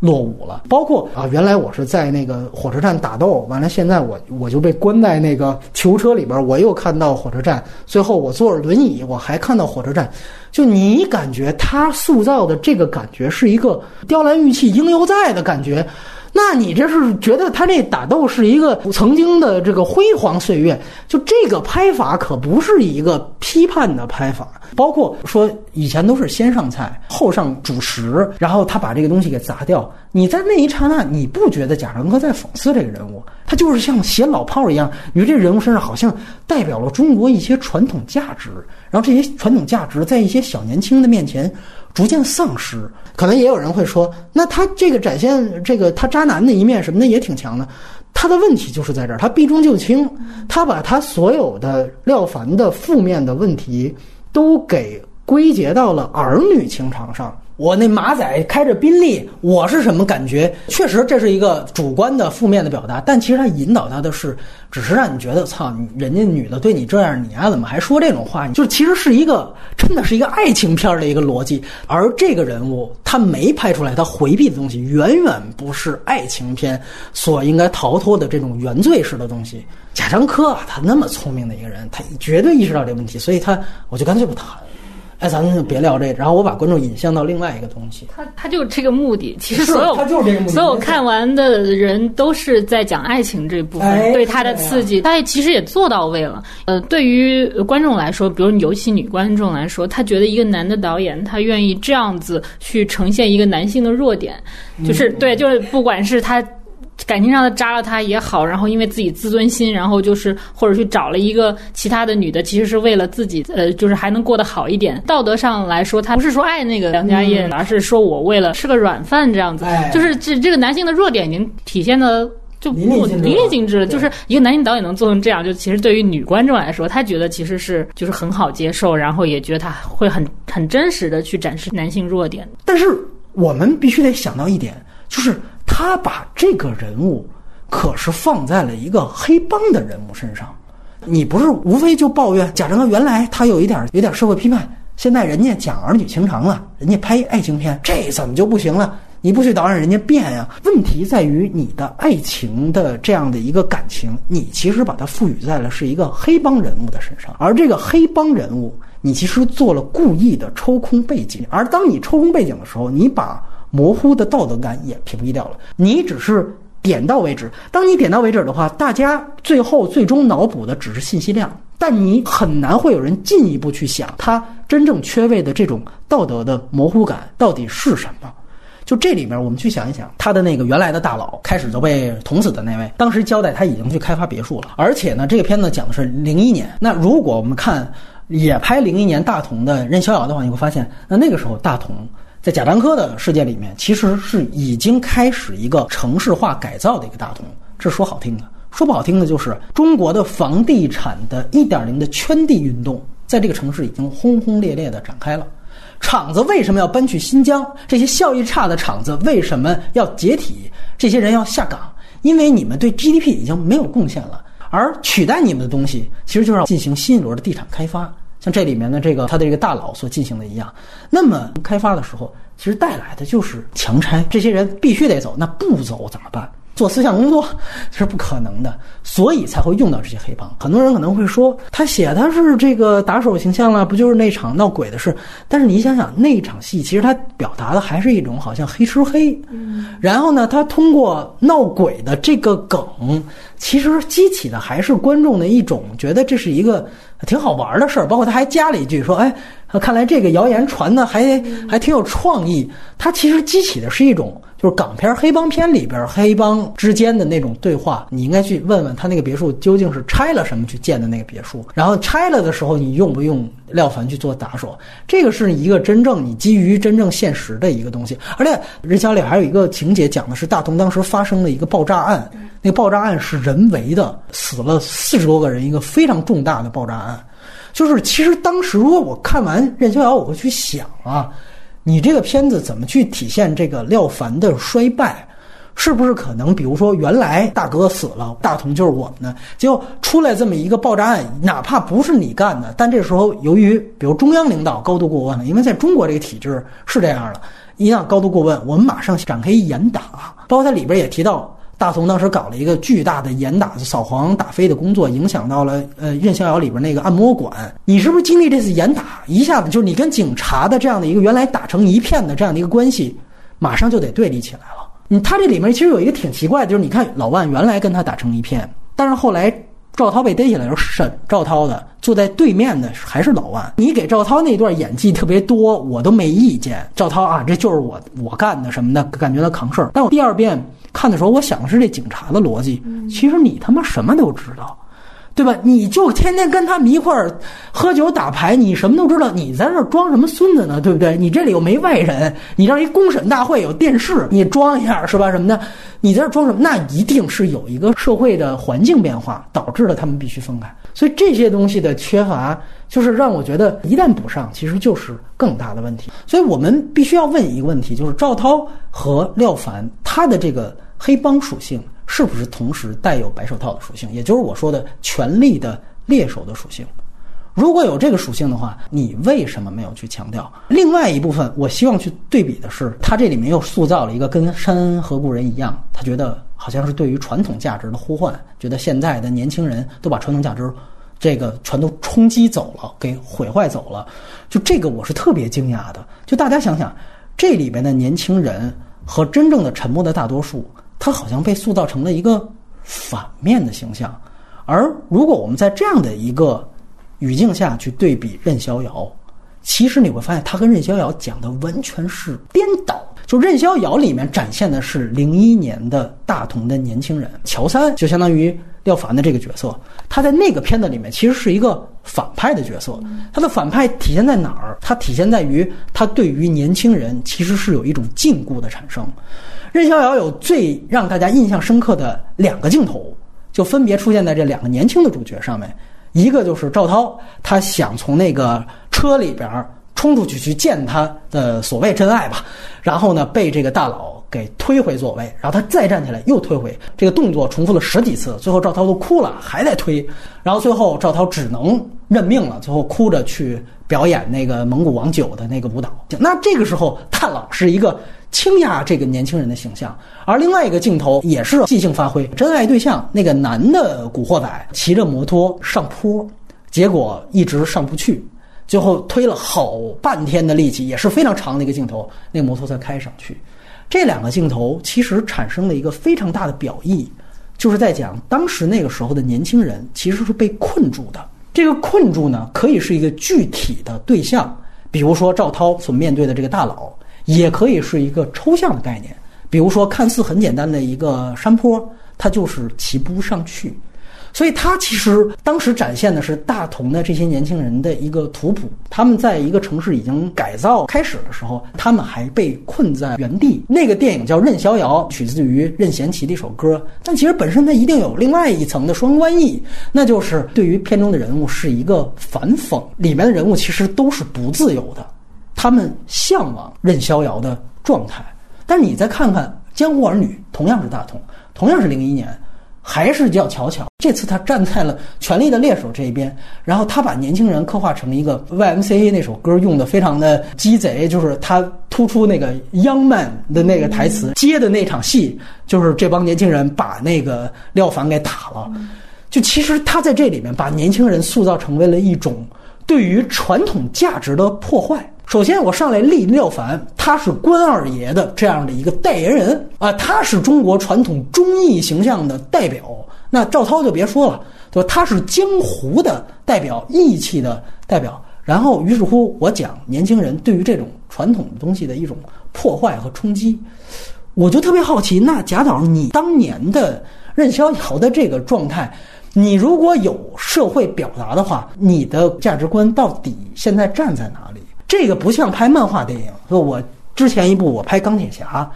落伍了，包括啊，原来我是在那个火车站打斗，完了现在我我就被关在那个囚车里边，我又看到火车站，最后我坐着轮椅，我还看到火车站，就你感觉他塑造的这个感觉是一个雕栏玉砌应犹在的感觉，那你这是觉得他这打斗是一个曾经的这个辉煌岁月？就这个拍法可不是一个批判的拍法，包括说以前都是先上菜后上主食，然后他把这个东西给砸掉。你在那一刹那，你不觉得贾樟柯在讽刺这个人物？他就是像写老炮儿一样，你说这人物身上好像代表了中国一些传统价值，然后这些传统价值在一些小年轻的面前。逐渐丧失，可能也有人会说，那他这个展现这个他渣男的一面什么的也挺强的。他的问题就是在这儿，他避重就轻，他把他所有的廖凡的负面的问题都给归结到了儿女情长上。我那马仔开着宾利，我是什么感觉？确实这是一个主观的负面的表达，但其实他引导他的是，只是让你觉得，操，人家女的对你这样，你啊怎么还说这种话？就是其实是一个真的是一个爱情片的一个逻辑，而这个人物他没拍出来，他回避的东西远远不是爱情片所应该逃脱的这种原罪式的东西。贾樟柯啊，他那么聪明的一个人，他绝对意识到这个问题，所以他我就干脆不谈。哎，咱们就别聊这个，然后我把观众引向到另外一个东西。他他就是这个目的，其实所有他就是这个目的。所有看完的人都是在讲爱情这部分对他的刺激，他其实也做到位了。呃，对于观众来说，比如尤其女观众来说，她觉得一个男的导演，他愿意这样子去呈现一个男性的弱点，就是对，就是不管是他。感情上的扎了他也好，然后因为自己自尊心，然后就是或者去找了一个其他的女的，其实是为了自己，呃，就是还能过得好一点。道德上来说，他不是说爱那个梁家燕，而是说我为了吃个软饭这样子，就是这这个男性的弱点已经体现的就淋漓尽致了。就是一个男性导演能做成这样，就其实对于女观众来说，他觉得其实是就是很好接受，然后也觉得他会很很真实的去展示男性弱点。但是我们必须得想到一点，就是。他把这个人物可是放在了一个黑帮的人物身上，你不是无非就抱怨贾樟柯原来他有一点有点社会批判，现在人家讲儿女情长了，人家拍爱情片，这怎么就不行了？你不去导演人家变呀？问题在于你的爱情的这样的一个感情，你其实把它赋予在了是一个黑帮人物的身上，而这个黑帮人物，你其实做了故意的抽空背景，而当你抽空背景的时候，你把。模糊的道德感也屏蔽掉了，你只是点到为止。当你点到为止的话，大家最后最终脑补的只是信息量，但你很难会有人进一步去想他真正缺位的这种道德的模糊感到底是什么。就这里面，我们去想一想，他的那个原来的大佬开始就被捅死的那位，当时交代他已经去开发别墅了，而且呢，这个片子讲的是零一年。那如果我们看也拍零一年大同的任逍遥的话，你会发现，那那个时候大同。在贾樟柯的世界里面，其实是已经开始一个城市化改造的一个大同。这说好听的，说不好听的，就是中国的房地产的一点零的圈地运动，在这个城市已经轰轰烈烈的展开了。厂子为什么要搬去新疆？这些效益差的厂子为什么要解体？这些人要下岗，因为你们对 GDP 已经没有贡献了，而取代你们的东西，其实就是要进行新一轮的地产开发。像这里面的这个他的这个大佬所进行的一样，那么开发的时候，其实带来的就是强拆，这些人必须得走，那不走怎么办？做思想工作是不可能的，所以才会用到这些黑帮。很多人可能会说，他写他是这个打手形象了，不就是那场闹鬼的事？但是你想想，那场戏其实他表达的还是一种好像黑吃黑。嗯，然后呢，他通过闹鬼的这个梗，其实激起的还是观众的一种觉得这是一个挺好玩的事儿。包括他还加了一句说：“哎，看来这个谣言传的还还挺有创意。”他其实激起的是一种。就是港片黑帮片里边黑帮之间的那种对话，你应该去问问他那个别墅究竟是拆了什么去建的那个别墅，然后拆了的时候你用不用廖凡去做打手？这个是一个真正你基于真正现实的一个东西。而且任小磊还有一个情节讲的是大同当时发生了一个爆炸案，那爆炸案是人为的，死了四十多个人，一个非常重大的爆炸案。就是其实当时如果我看完任逍遥，我会去想啊。你这个片子怎么去体现这个廖凡的衰败？是不是可能，比如说原来大哥死了，大同就是我们的，结果出来这么一个爆炸案，哪怕不是你干的，但这时候由于比如中央领导高度过问了，因为在中国这个体制是这样的，一旦高度过问，我们马上展开严打，包括它里边也提到。大同当时搞了一个巨大的严打扫黄打非的工作，影响到了呃任逍遥里边那个按摩馆。你是不是经历这次严打，一下子就是你跟警察的这样的一个原来打成一片的这样的一个关系，马上就得对立起来了？嗯，他这里面其实有一个挺奇怪的，就是你看老万原来跟他打成一片，但是后来赵涛被逮起来的时候，审赵涛的坐在对面的还是老万。你给赵涛那段演技特别多，我都没意见。赵涛啊，这就是我我干的什么的，感觉他扛事儿。但我第二遍看的时候，我想的是这警察的逻辑，其实你他妈什么都知道。对吧？你就天天跟他们一块儿喝酒打牌，你什么都知道，你在这装什么孙子呢？对不对？你这里又没外人，你这儿一公审大会有电视，你装一下是吧？什么的，你在这装什么？那一定是有一个社会的环境变化导致了他们必须分开。所以这些东西的缺乏，就是让我觉得一旦补上，其实就是更大的问题。所以我们必须要问一个问题，就是赵涛和廖凡他的这个黑帮属性。是不是同时带有白手套的属性，也就是我说的权力的猎手的属性？如果有这个属性的话，你为什么没有去强调？另外一部分，我希望去对比的是，他这里面又塑造了一个跟山恩和故人一样，他觉得好像是对于传统价值的呼唤，觉得现在的年轻人都把传统价值这个全都冲击走了，给毁坏走了。就这个，我是特别惊讶的。就大家想想，这里边的年轻人和真正的沉默的大多数。他好像被塑造成了一个反面的形象，而如果我们在这样的一个语境下去对比任逍遥，其实你会发现他跟任逍遥讲的完全是颠倒的。就任逍遥里面展现的是零一年的大同的年轻人，乔三就相当于廖凡的这个角色，他在那个片子里面其实是一个反派的角色。他的反派体现在哪儿？他体现在于他对于年轻人其实是有一种禁锢的产生。任逍遥有最让大家印象深刻的两个镜头，就分别出现在这两个年轻的主角上面。一个就是赵涛，他想从那个车里边冲出去去见他的所谓真爱吧，然后呢被这个大佬给推回座位，然后他再站起来又推回，这个动作重复了十几次，最后赵涛都哭了，还在推，然后最后赵涛只能认命了，最后哭着去表演那个蒙古王九的那个舞蹈。那这个时候，大佬是一个。倾压这个年轻人的形象，而另外一个镜头也是即兴发挥，真爱对象那个男的古惑仔骑着摩托上坡，结果一直上不去，最后推了好半天的力气，也是非常长的一个镜头，那个摩托才开上去。这两个镜头其实产生了一个非常大的表意，就是在讲当时那个时候的年轻人其实是被困住的。这个困住呢，可以是一个具体的对象，比如说赵涛所面对的这个大佬。也可以是一个抽象的概念，比如说看似很简单的一个山坡，它就是骑不上去。所以他其实当时展现的是大同的这些年轻人的一个图谱。他们在一个城市已经改造开始的时候，他们还被困在原地。那个电影叫《任逍遥》，取自于任贤齐的一首歌。但其实本身它一定有另外一层的双关意，那就是对于片中的人物是一个反讽，里面的人物其实都是不自由的。他们向往任逍遥的状态，但你再看看《江湖儿女》，同样是大同，同样是零一年，还是叫巧巧。这次他站在了权力的猎手这一边，然后他把年轻人刻画成一个 YMCA 那首歌用的非常的鸡贼，就是他突出那个央曼的那个台词接的那场戏，就是这帮年轻人把那个廖凡给打了。就其实他在这里面把年轻人塑造成为了一种对于传统价值的破坏。首先，我上来立廖凡，他是关二爷的这样的一个代言人啊，他是中国传统忠义形象的代表。那赵涛就别说了，对吧？他是江湖的代表，义气的代表。然后，于是乎，我讲年轻人对于这种传统的东西的一种破坏和冲击，我就特别好奇，那贾导，你当年的任逍遥的这个状态，你如果有社会表达的话，你的价值观到底现在站在哪里？这个不像拍漫画电影，说我之前一部我拍钢铁侠，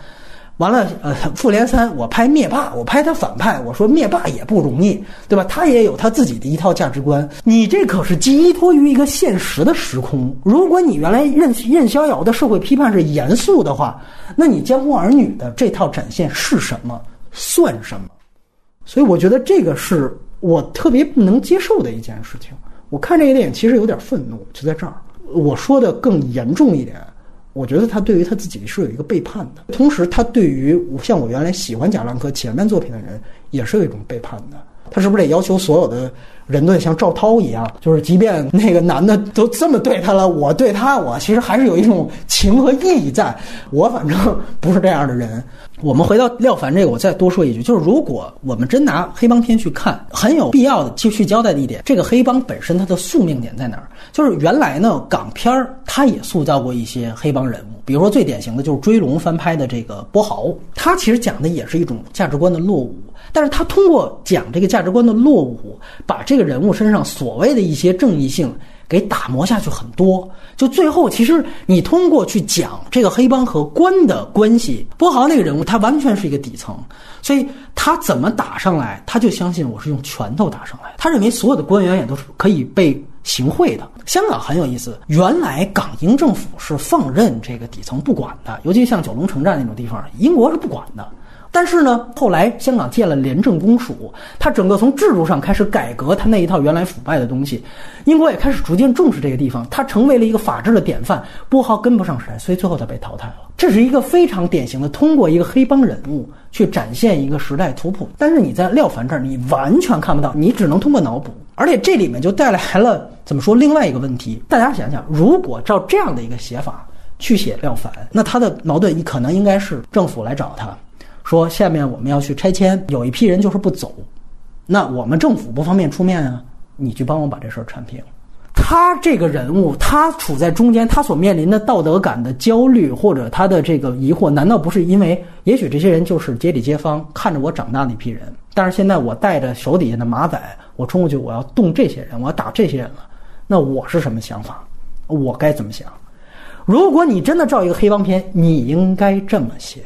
完了呃复联三我拍灭霸，我拍他反派，我说灭霸也不容易，对吧？他也有他自己的一套价值观。你这可是寄托于一个现实的时空。如果你原来任任逍遥的社会批判是严肃的话，那你江湖儿女的这套展现是什么？算什么？所以我觉得这个是我特别不能接受的一件事情。我看这个电影其实有点愤怒，就在这儿。我说的更严重一点，我觉得他对于他自己是有一个背叛的，同时他对于像我原来喜欢贾樟柯前面作品的人也是有一种背叛的。他是不是得要求所有的人都得像赵涛一样，就是即便那个男的都这么对他了，我对他我其实还是有一种情和义在。我反正不是这样的人。我们回到廖凡这个，我再多说一句，就是如果我们真拿黑帮片去看，很有必要的就去交代的一点，这个黑帮本身它的宿命点在哪儿？就是原来呢，港片儿它也塑造过一些黑帮人物，比如说最典型的就是追龙翻拍的这个波豪，他其实讲的也是一种价值观的落伍，但是他通过讲这个价值观的落伍，把这个人物身上所谓的一些正义性。给打磨下去很多，就最后其实你通过去讲这个黑帮和官的关系，波豪那个人物他完全是一个底层，所以他怎么打上来，他就相信我是用拳头打上来，他认为所有的官员也都是可以被行贿的。香港很有意思，原来港英政府是放任这个底层不管的，尤其像九龙城寨那种地方，英国是不管的。但是呢，后来香港建了廉政公署，它整个从制度上开始改革，它那一套原来腐败的东西，英国也开始逐渐重视这个地方，它成为了一个法治的典范。波豪跟不上时代，所以最后他被淘汰了。这是一个非常典型的通过一个黑帮人物去展现一个时代图谱。但是你在廖凡这儿，你完全看不到，你只能通过脑补。而且这里面就带来了怎么说另外一个问题？大家想想，如果照这样的一个写法去写廖凡，那他的矛盾可能应该是政府来找他。说下面我们要去拆迁，有一批人就是不走，那我们政府不方便出面啊，你去帮我把这事儿铲平。他这个人物，他处在中间，他所面临的道德感的焦虑或者他的这个疑惑，难道不是因为也许这些人就是街里街坊看着我长大的一批人，但是现在我带着手底下的马仔，我冲过去我要动这些人，我要打这些人了，那我是什么想法？我该怎么想？如果你真的照一个黑帮片，你应该这么写。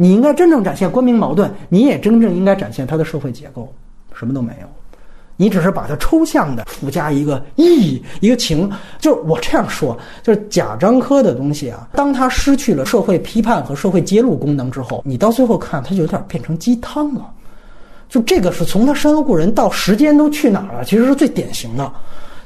你应该真正展现官民矛盾，你也真正应该展现它的社会结构，什么都没有，你只是把它抽象的附加一个意，一个情。就是我这样说，就是贾樟柯的东西啊，当他失去了社会批判和社会揭露功能之后，你到最后看，他就有点变成鸡汤了。就这个是从他山河故人到时间都去哪儿了，其实是最典型的。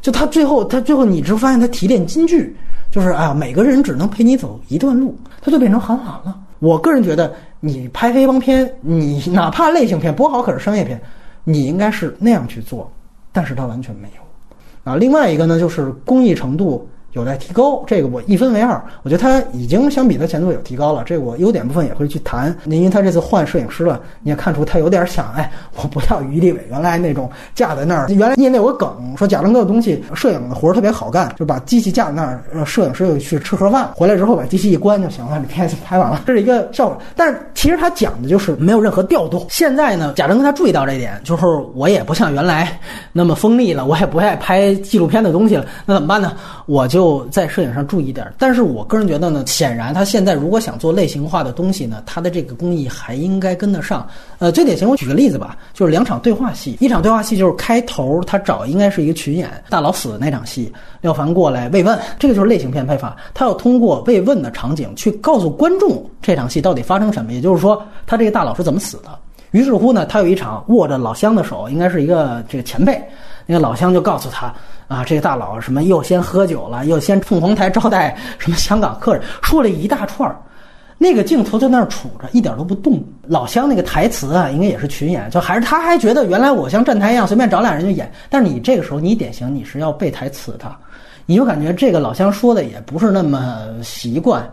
就他最后，他最后，你只发现他提炼金句，就是啊，每个人只能陪你走一段路，他就变成韩寒了。我个人觉得，你拍黑帮片，你哪怕类型片，不好可是商业片，你应该是那样去做，但是他完全没有。啊，另外一个呢，就是工艺程度。有待提高，这个我一分为二。我觉得他已经相比他前作有提高了，这个我优点部分也会去谈。因为他这次换摄影师了，你也看出他有点想，哎，我不要于立伟原来那种架在那儿。原来业内有个梗，说贾樟柯的东西摄影的活儿特别好干，就把机器架在那儿，摄影师又去吃盒饭，回来之后把机器一关就行了，这片子拍完了，这是一个效果。但是其实他讲的就是没有任何调度。现在呢，贾樟柯他注意到这一点，就是我也不像原来那么锋利了，我也不爱拍纪录片的东西了，那怎么办呢？我就。就在摄影上注意点，但是我个人觉得呢，显然他现在如果想做类型化的东西呢，他的这个工艺还应该跟得上。呃，最典型，我举个例子吧，就是两场对话戏，一场对话戏就是开头他找应该是一个群演，大佬死的那场戏，廖凡过来慰问，这个就是类型片拍法，他要通过慰问的场景去告诉观众这场戏到底发生什么，也就是说他这个大佬是怎么死的。于是乎呢，他有一场握着老乡的手，应该是一个这个前辈，那个老乡就告诉他。啊，这个大佬什么又先喝酒了，又先凤凰台招待什么香港客人，说了一大串儿。那个镜头在那儿杵着，一点都不动。老乡那个台词啊，应该也是群演，就还是他还觉得原来我像站台一样，随便找俩人就演。但是你这个时候你典型你是要背台词的，你就感觉这个老乡说的也不是那么习惯。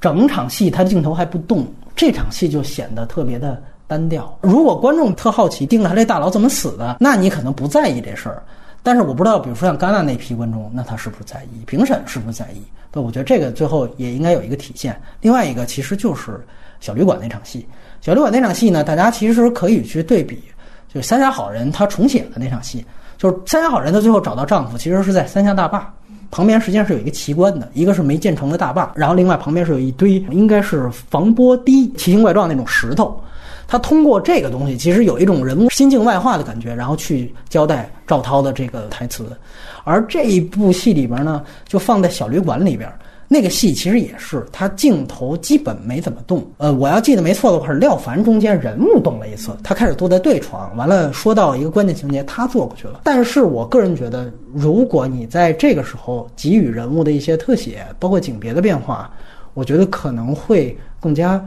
整场戏他镜头还不动，这场戏就显得特别的单调。如果观众特好奇盯着他这大佬怎么死的，那你可能不在意这事儿。但是我不知道，比如说像戛纳那批观众，那他是不是在意？评审是不是在意？那，我觉得这个最后也应该有一个体现。另外一个其实就是小旅馆那场戏，小旅馆那场戏呢，大家其实可以去对比，就是《三峡好人》他重写的那场戏，就是《三峡好人》他最后找到丈夫，其实是在三峡大坝旁边，实际上是有一个奇观的，一个是没建成的大坝，然后另外旁边是有一堆应该是防波堤，奇形怪状那种石头。他通过这个东西，其实有一种人物心境外化的感觉，然后去交代赵涛的这个台词。而这一部戏里边呢，就放在小旅馆里边，那个戏其实也是他镜头基本没怎么动。呃，我要记得没错的话，是廖凡中间人物动了一次，他开始坐在对床，完了说到一个关键情节，他坐过去了。但是我个人觉得，如果你在这个时候给予人物的一些特写，包括景别的变化，我觉得可能会更加。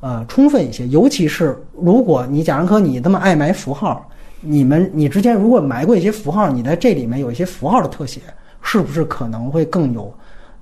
呃，充分一些，尤其是如果你贾樟柯你这么爱埋符号，你们你之前如果埋过一些符号，你在这里面有一些符号的特写，是不是可能会更有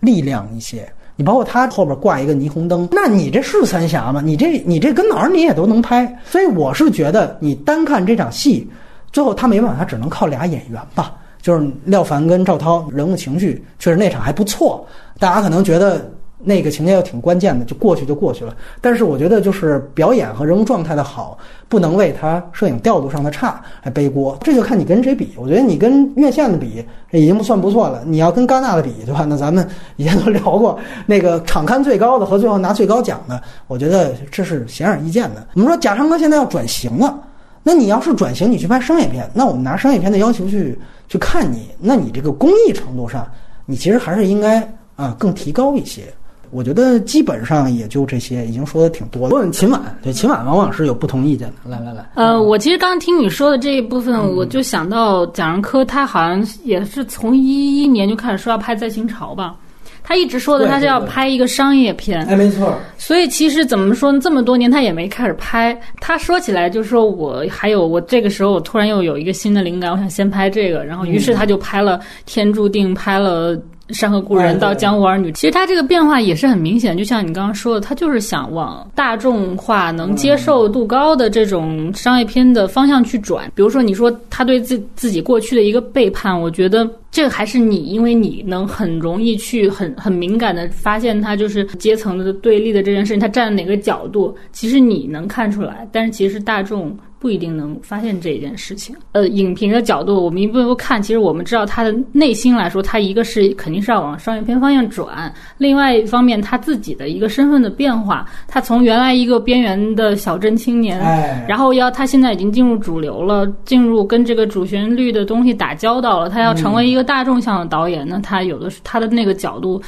力量一些？你包括他后边挂一个霓虹灯，(laughs) 那你这是三峡吗？你这你这跟哪儿你也都能拍。所以我是觉得，你单看这场戏，最后他没办法，他只能靠俩演员吧，就是廖凡跟赵涛，人物情绪确实那场还不错。大家可能觉得。那个情节又挺关键的，就过去就过去了。但是我觉得，就是表演和人物状态的好，不能为他摄影调度上的差来背锅。这就看你跟谁比。我觉得你跟院线的比，这已经不算不错了。你要跟戛纳的比，对吧？那咱们以前都聊过，那个场刊最高的和最后拿最高奖的，我觉得这是显而易见的。我们说贾樟柯现在要转型了，那你要是转型，你去拍商业片，那我们拿商业片的要求去去看你，那你这个工艺程度上，你其实还是应该啊更提高一些。我觉得基本上也就这些，已经说的挺多了。问秦婉，对秦婉往往是有不同意见的。来来来，呃，我其实刚刚听你说的这一部分，我就想到贾樟柯，他好像也是从一一年就开始说要拍《在清朝》吧，他一直说的他是要拍一个商业片。哎，没错。所以其实怎么说呢？这么多年他也没开始拍。他说起来就是说我还有我这个时候我突然又有一个新的灵感，我想先拍这个，然后于是他就拍了《天注定》，拍了。山河故人到江湖儿女，其实他这个变化也是很明显。就像你刚刚说的，他就是想往大众化、能接受度高的这种商业片的方向去转。比如说，你说他对自自己过去的一个背叛，我觉得这个还是你，因为你能很容易去很很敏感的发现他就是阶层的对立的这件事情，他站在哪个角度，其实你能看出来，但是其实大众。不一定能发现这件事情。呃，影评的角度，我们一步一步看，其实我们知道他的内心来说，他一个是肯定是要往商业片方向转，另外一方面他自己的一个身份的变化，他从原来一个边缘的小镇青年，然后要他现在已经进入主流了，进入跟这个主旋律的东西打交道了，他要成为一个大众向的导演，那他有的是他的那个角度，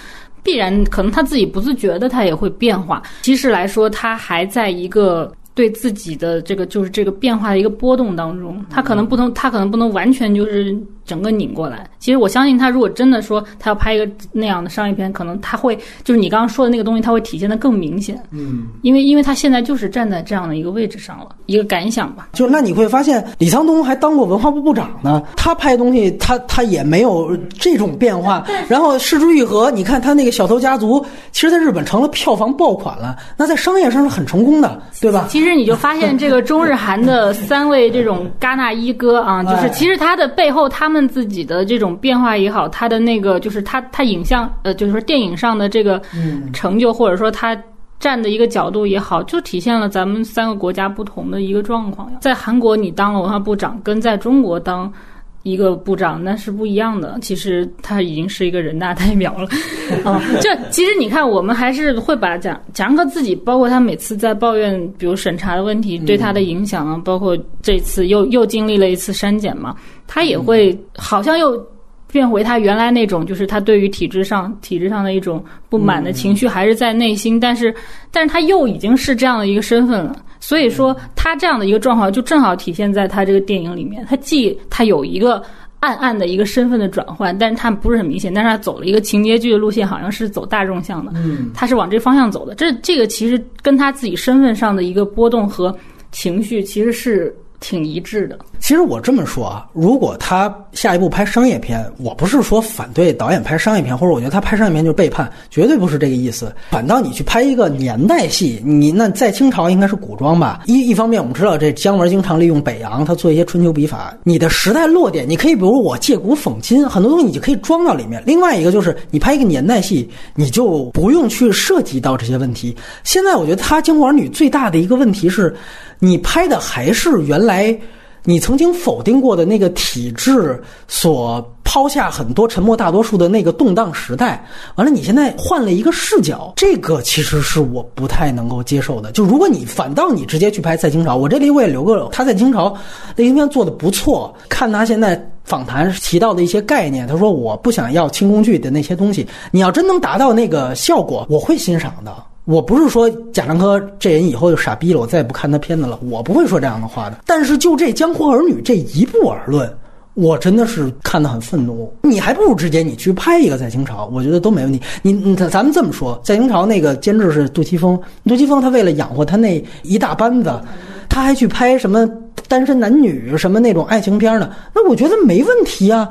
必然可能他自己不自觉的他也会变化。其实来说，他还在一个。对自己的这个就是这个变化的一个波动当中，他可能不能，他可能不能完全就是整个拧过来。其实我相信他，如果真的说他要拍一个那样的商业片，可能他会就是你刚刚说的那个东西，他会体现的更明显。嗯，因为因为他现在就是站在这样的一个位置上了，一个感想吧。就那你会发现，李沧东还当过文化部部长呢，他拍东西他他也没有这种变化。(laughs) 然后《失之愈合》，你看他那个《小偷家族》，其实在日本成了票房爆款了，那在商业上是很成功的，对吧？其实你就发现这个中日韩的三位这种戛纳一哥啊，就是其实他的背后他们自己的这种变化也好，他的那个就是他他影像呃，就是说电影上的这个成就，或者说他站的一个角度也好，就体现了咱们三个国家不同的一个状况。在韩国你当了文化部长，跟在中国当。一个部长那是不一样的，其实他已经是一个人大代表了，(laughs) 啊，就其实你看，我们还是会把蒋蒋克自己，包括他每次在抱怨，比如审查的问题对他的影响啊，包括这次又又经历了一次删减嘛，他也会好像又变回他原来那种，就是他对于体制上体制上的一种不满的情绪还是在内心，但是但是他又已经是这样的一个身份了。所以说，他这样的一个状况就正好体现在他这个电影里面。他既他有一个暗暗的一个身份的转换，但是他不是很明显，但是他走了一个情节剧的路线，好像是走大众向的。嗯，他是往这方向走的。这这个其实跟他自己身份上的一个波动和情绪其实是挺一致的。其实我这么说啊，如果他下一步拍商业片，我不是说反对导演拍商业片，或者我觉得他拍商业片就是背叛，绝对不是这个意思。反倒你去拍一个年代戏，你那在清朝应该是古装吧？一一方面我们知道这姜文经常利用北洋，他做一些春秋笔法，你的时代落点，你可以比如我借古讽今，很多东西你就可以装到里面。另外一个就是你拍一个年代戏，你就不用去涉及到这些问题。现在我觉得他《江湖儿女》最大的一个问题是，你拍的还是原来。你曾经否定过的那个体制所抛下很多沉默大多数的那个动荡时代，完了，你现在换了一个视角，这个其实是我不太能够接受的。就如果你反倒你直接去拍在清朝，我这里我也留个他在清朝那影片做的不错，看他现在访谈提到的一些概念，他说我不想要清宫剧的那些东西，你要真能达到那个效果，我会欣赏的。我不是说贾樟柯这人以后就傻逼了，我再也不看他片子了。我不会说这样的话的。但是就这《江湖儿女》这一步而论，我真的是看得很愤怒。你还不如直接你去拍一个在清朝，我觉得都没问题。你你咱们这么说，在清朝那个监制是杜琪峰，杜琪峰他为了养活他那一大班子，他还去拍什么单身男女什么那种爱情片呢，那我觉得没问题啊。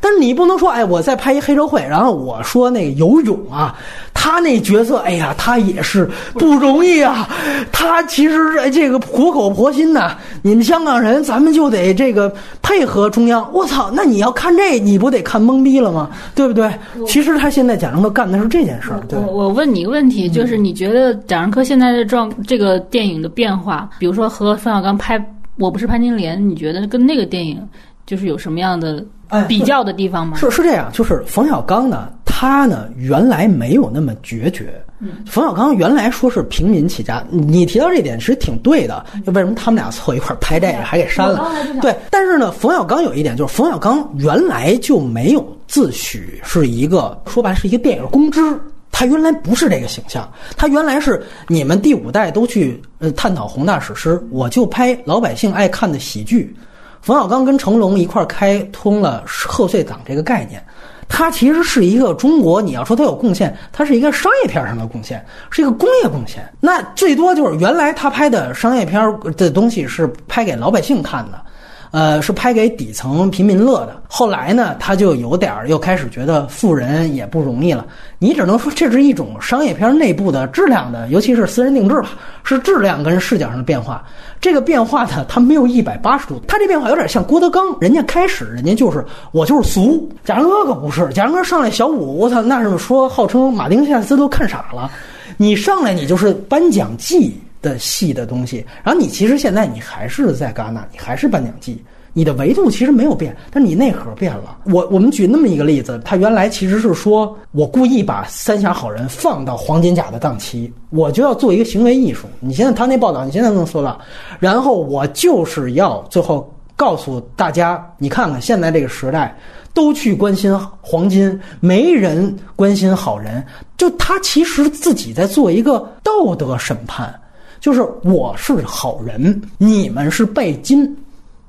但是你不能说，哎，我在拍一黑社会，然后我说那个游泳啊，他那角色，哎呀，他也是不容易啊。他其实这个苦口婆心呐，你们香港人，咱们就得这个配合中央。我操，那你要看这，你不得看懵逼了吗？对不对？其实他现在贾樟柯干的是这件事儿。对，我我问你一个问题，就是你觉得贾樟柯现在的状，这个电影的变化，比如说和冯小刚拍《我不是潘金莲》，你觉得跟那个电影就是有什么样的？比较的地方吗？是是这样，就是冯小刚呢，他呢原来没有那么决绝。嗯，冯小刚原来说是平民起家，你提到这点其实挺对的。为什么他们俩凑一块拍电影还给删了？对，但是呢，冯小刚有一点就是冯小刚原来就没有自诩是一个说白是一个电影公知，他原来不是这个形象，他原来是你们第五代都去呃探讨宏大史诗，我就拍老百姓爱看的喜剧。冯小刚跟成龙一块开通了贺岁档这个概念，他其实是一个中国，你要说他有贡献，他是一个商业片上的贡献，是一个工业贡献。那最多就是原来他拍的商业片的东西是拍给老百姓看的。呃，是拍给底层平民乐的。后来呢，他就有点儿又开始觉得富人也不容易了。你只能说这是一种商业片内部的质量的，尤其是私人定制吧，是质量跟视角上的变化。这个变化呢，它没有一百八十度，它这变化有点像郭德纲，人家开始人家就是我就是俗，贾樟柯可不是，贾樟柯上来小五，我操，那是说号称马丁·夏斯都看傻了。你上来你就是颁奖季。的戏的东西，然后你其实现在你还是在戛纳，你还是颁奖季，你的维度其实没有变，但是你内核变了。我我们举那么一个例子，他原来其实是说我故意把《三峡好人》放到黄金甲的档期，我就要做一个行为艺术。你现在他那报道，你现在能搜到，然后我就是要最后告诉大家，你看看现在这个时代都去关心黄金，没人关心好人，就他其实自己在做一个道德审判。就是我是好人，你们是拜金。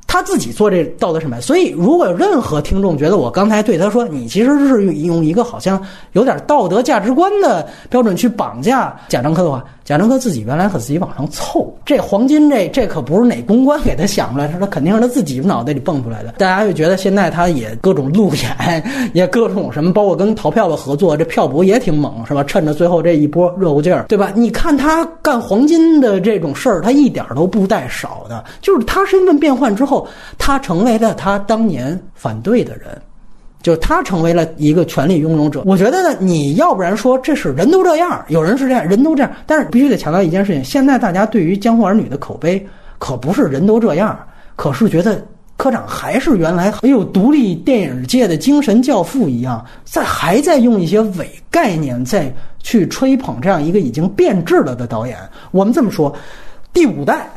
他自己做这道德审判，所以如果有任何听众觉得我刚才对他说，你其实是用一个好像有点道德价值观的标准去绑架贾樟柯的话，贾樟柯自己原来可自己往上凑。这黄金这这可不是哪公关给他想出来，他肯定是他自己脑袋里蹦出来的。大家就觉得现在他也各种路演，(laughs) 也各种什么，包括跟淘票的合作，这票补也挺猛，是吧？趁着最后这一波热乎劲儿，对吧？你看他干黄金的这种事儿，他一点都不带少的，就是他身份变换之后。他成为了他当年反对的人，就他成为了一个权力拥有者。我觉得呢，你要不然说这是人都这样，有人是这样，人都这样，但是必须得强调一件事情：现在大家对于《江湖儿女》的口碑可不是人都这样，可是觉得科长还是原来很有独立电影界的精神教父一样，在还在用一些伪概念在去吹捧这样一个已经变质了的导演。我们这么说，第五代。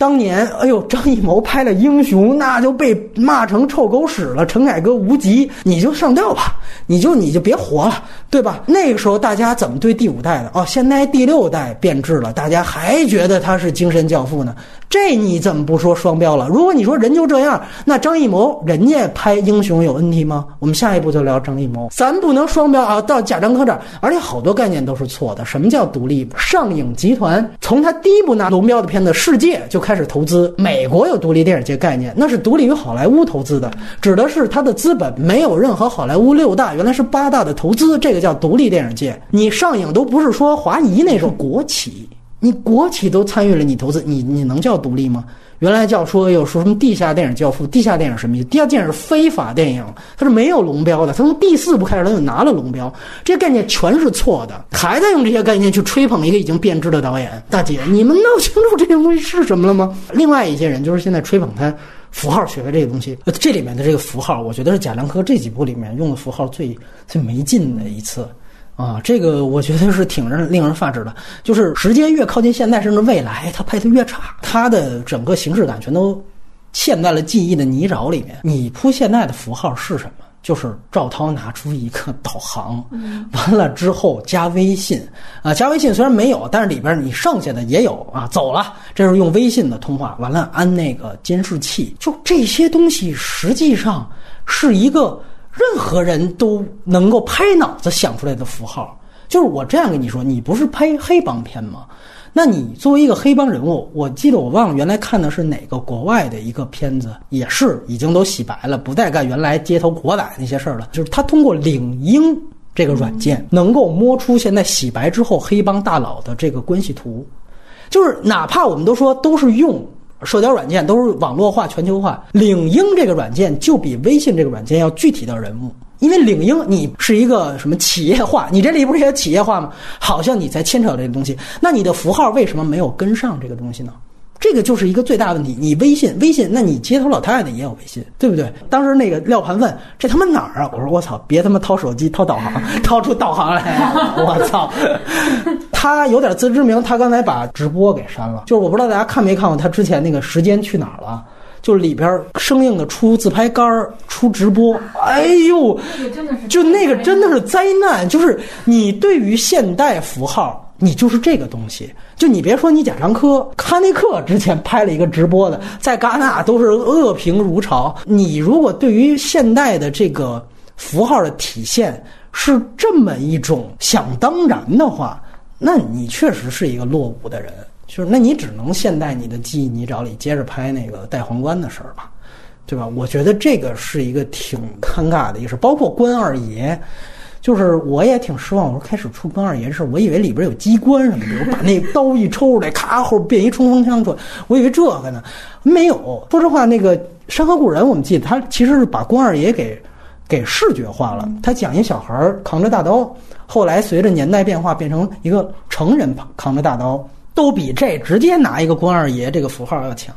当年，哎呦，张艺谋拍了《英雄》，那就被骂成臭狗屎了。陈凯歌无极，你就上吊吧，你就你就别活了，对吧？那个时候大家怎么对第五代的？哦，现在第六代变质了，大家还觉得他是精神教父呢。这你怎么不说双标了？如果你说人就这样，那张艺谋人家拍英雄有问题吗？我们下一步就聊张艺谋，咱不能双标啊！到贾樟柯这儿，而且好多概念都是错的。什么叫独立？上影集团从他第一部拿龙标的片子《世界》就开开始投资。美国有独立电影界概念，那是独立于好莱坞投资的，指的是它的资本没有任何好莱坞六大，原来是八大的投资，这个叫独立电影界。你上映都不是说华谊那种国企。你国企都参与了，你投资，你你能叫独立吗？原来叫说有说什么地下电影教父，地下电影什么意思？地下电影是非法电影，它是没有龙标的。他从第四部开始，他就拿了龙标，这些概念全是错的，还在用这些概念去吹捧一个已经变质的导演。大姐，你们闹清楚这些东西是什么了吗？(laughs) 另外一些人就是现在吹捧他符号学的这个东西，这里面的这个符号，我觉得是贾樟柯这几部里面用的符号最最没劲的一次。啊，这个我觉得是挺让令人发指的。就是时间越靠近现在，甚至未来，它拍的越差，它的整个形式感全都陷在了记忆的泥沼里面。你铺现在的符号是什么？就是赵涛拿出一个导航，完了之后加微信啊，加微信虽然没有，但是里边你剩下的也有啊。走了，这是用微信的通话。完了，安那个监视器，就这些东西，实际上是一个。任何人都能够拍脑子想出来的符号，就是我这样跟你说，你不是拍黑帮片吗？那你作为一个黑帮人物，我记得我忘了原来看的是哪个国外的一个片子，也是已经都洗白了，不再干原来街头国仔那些事儿了。就是他通过领英这个软件，能够摸出现在洗白之后黑帮大佬的这个关系图。就是哪怕我们都说都是用社交软件，都是网络化、全球化，领英这个软件就比微信这个软件要具体到人物。因为领英你是一个什么企业化，你这里不是也企业化吗？好像你才牵扯到这个东西，那你的符号为什么没有跟上这个东西呢？这个就是一个最大问题。你微信，微信，那你街头老太太也有微信，对不对？当时那个廖盘问这他妈哪儿啊？我说我操，别他妈掏手机掏导航，(laughs) 掏出导航来，(laughs) 我操！他有点自知之明，他刚才把直播给删了。就是我不知道大家看没看过他之前那个时间去哪儿了。就里边生硬的出自拍杆儿，出直播，哎呦，就那个真的是灾难。就是你对于现代符号，你就是这个东西。就你别说你贾樟柯，哈内克之前拍了一个直播的，在戛纳都是恶评如潮。你如果对于现代的这个符号的体现是这么一种想当然的话，那你确实是一个落伍的人。就是，那你只能现在你的记忆泥沼里接着拍那个戴皇冠的事儿吧，对吧？我觉得这个是一个挺尴尬的一个事，包括关二爷，就是我也挺失望。我说开始出关二爷的事，我以为里边有机关什么的，(laughs) 我把那刀一抽出来，咔后变一冲锋枪出来，我以为这个呢，没有。说实话，那个《山河故人》，我们记得他其实是把关二爷给给视觉化了。他讲一小孩扛着大刀，后来随着年代变化，变成一个成人扛着大刀。都比这直接拿一个关二爷这个符号要强，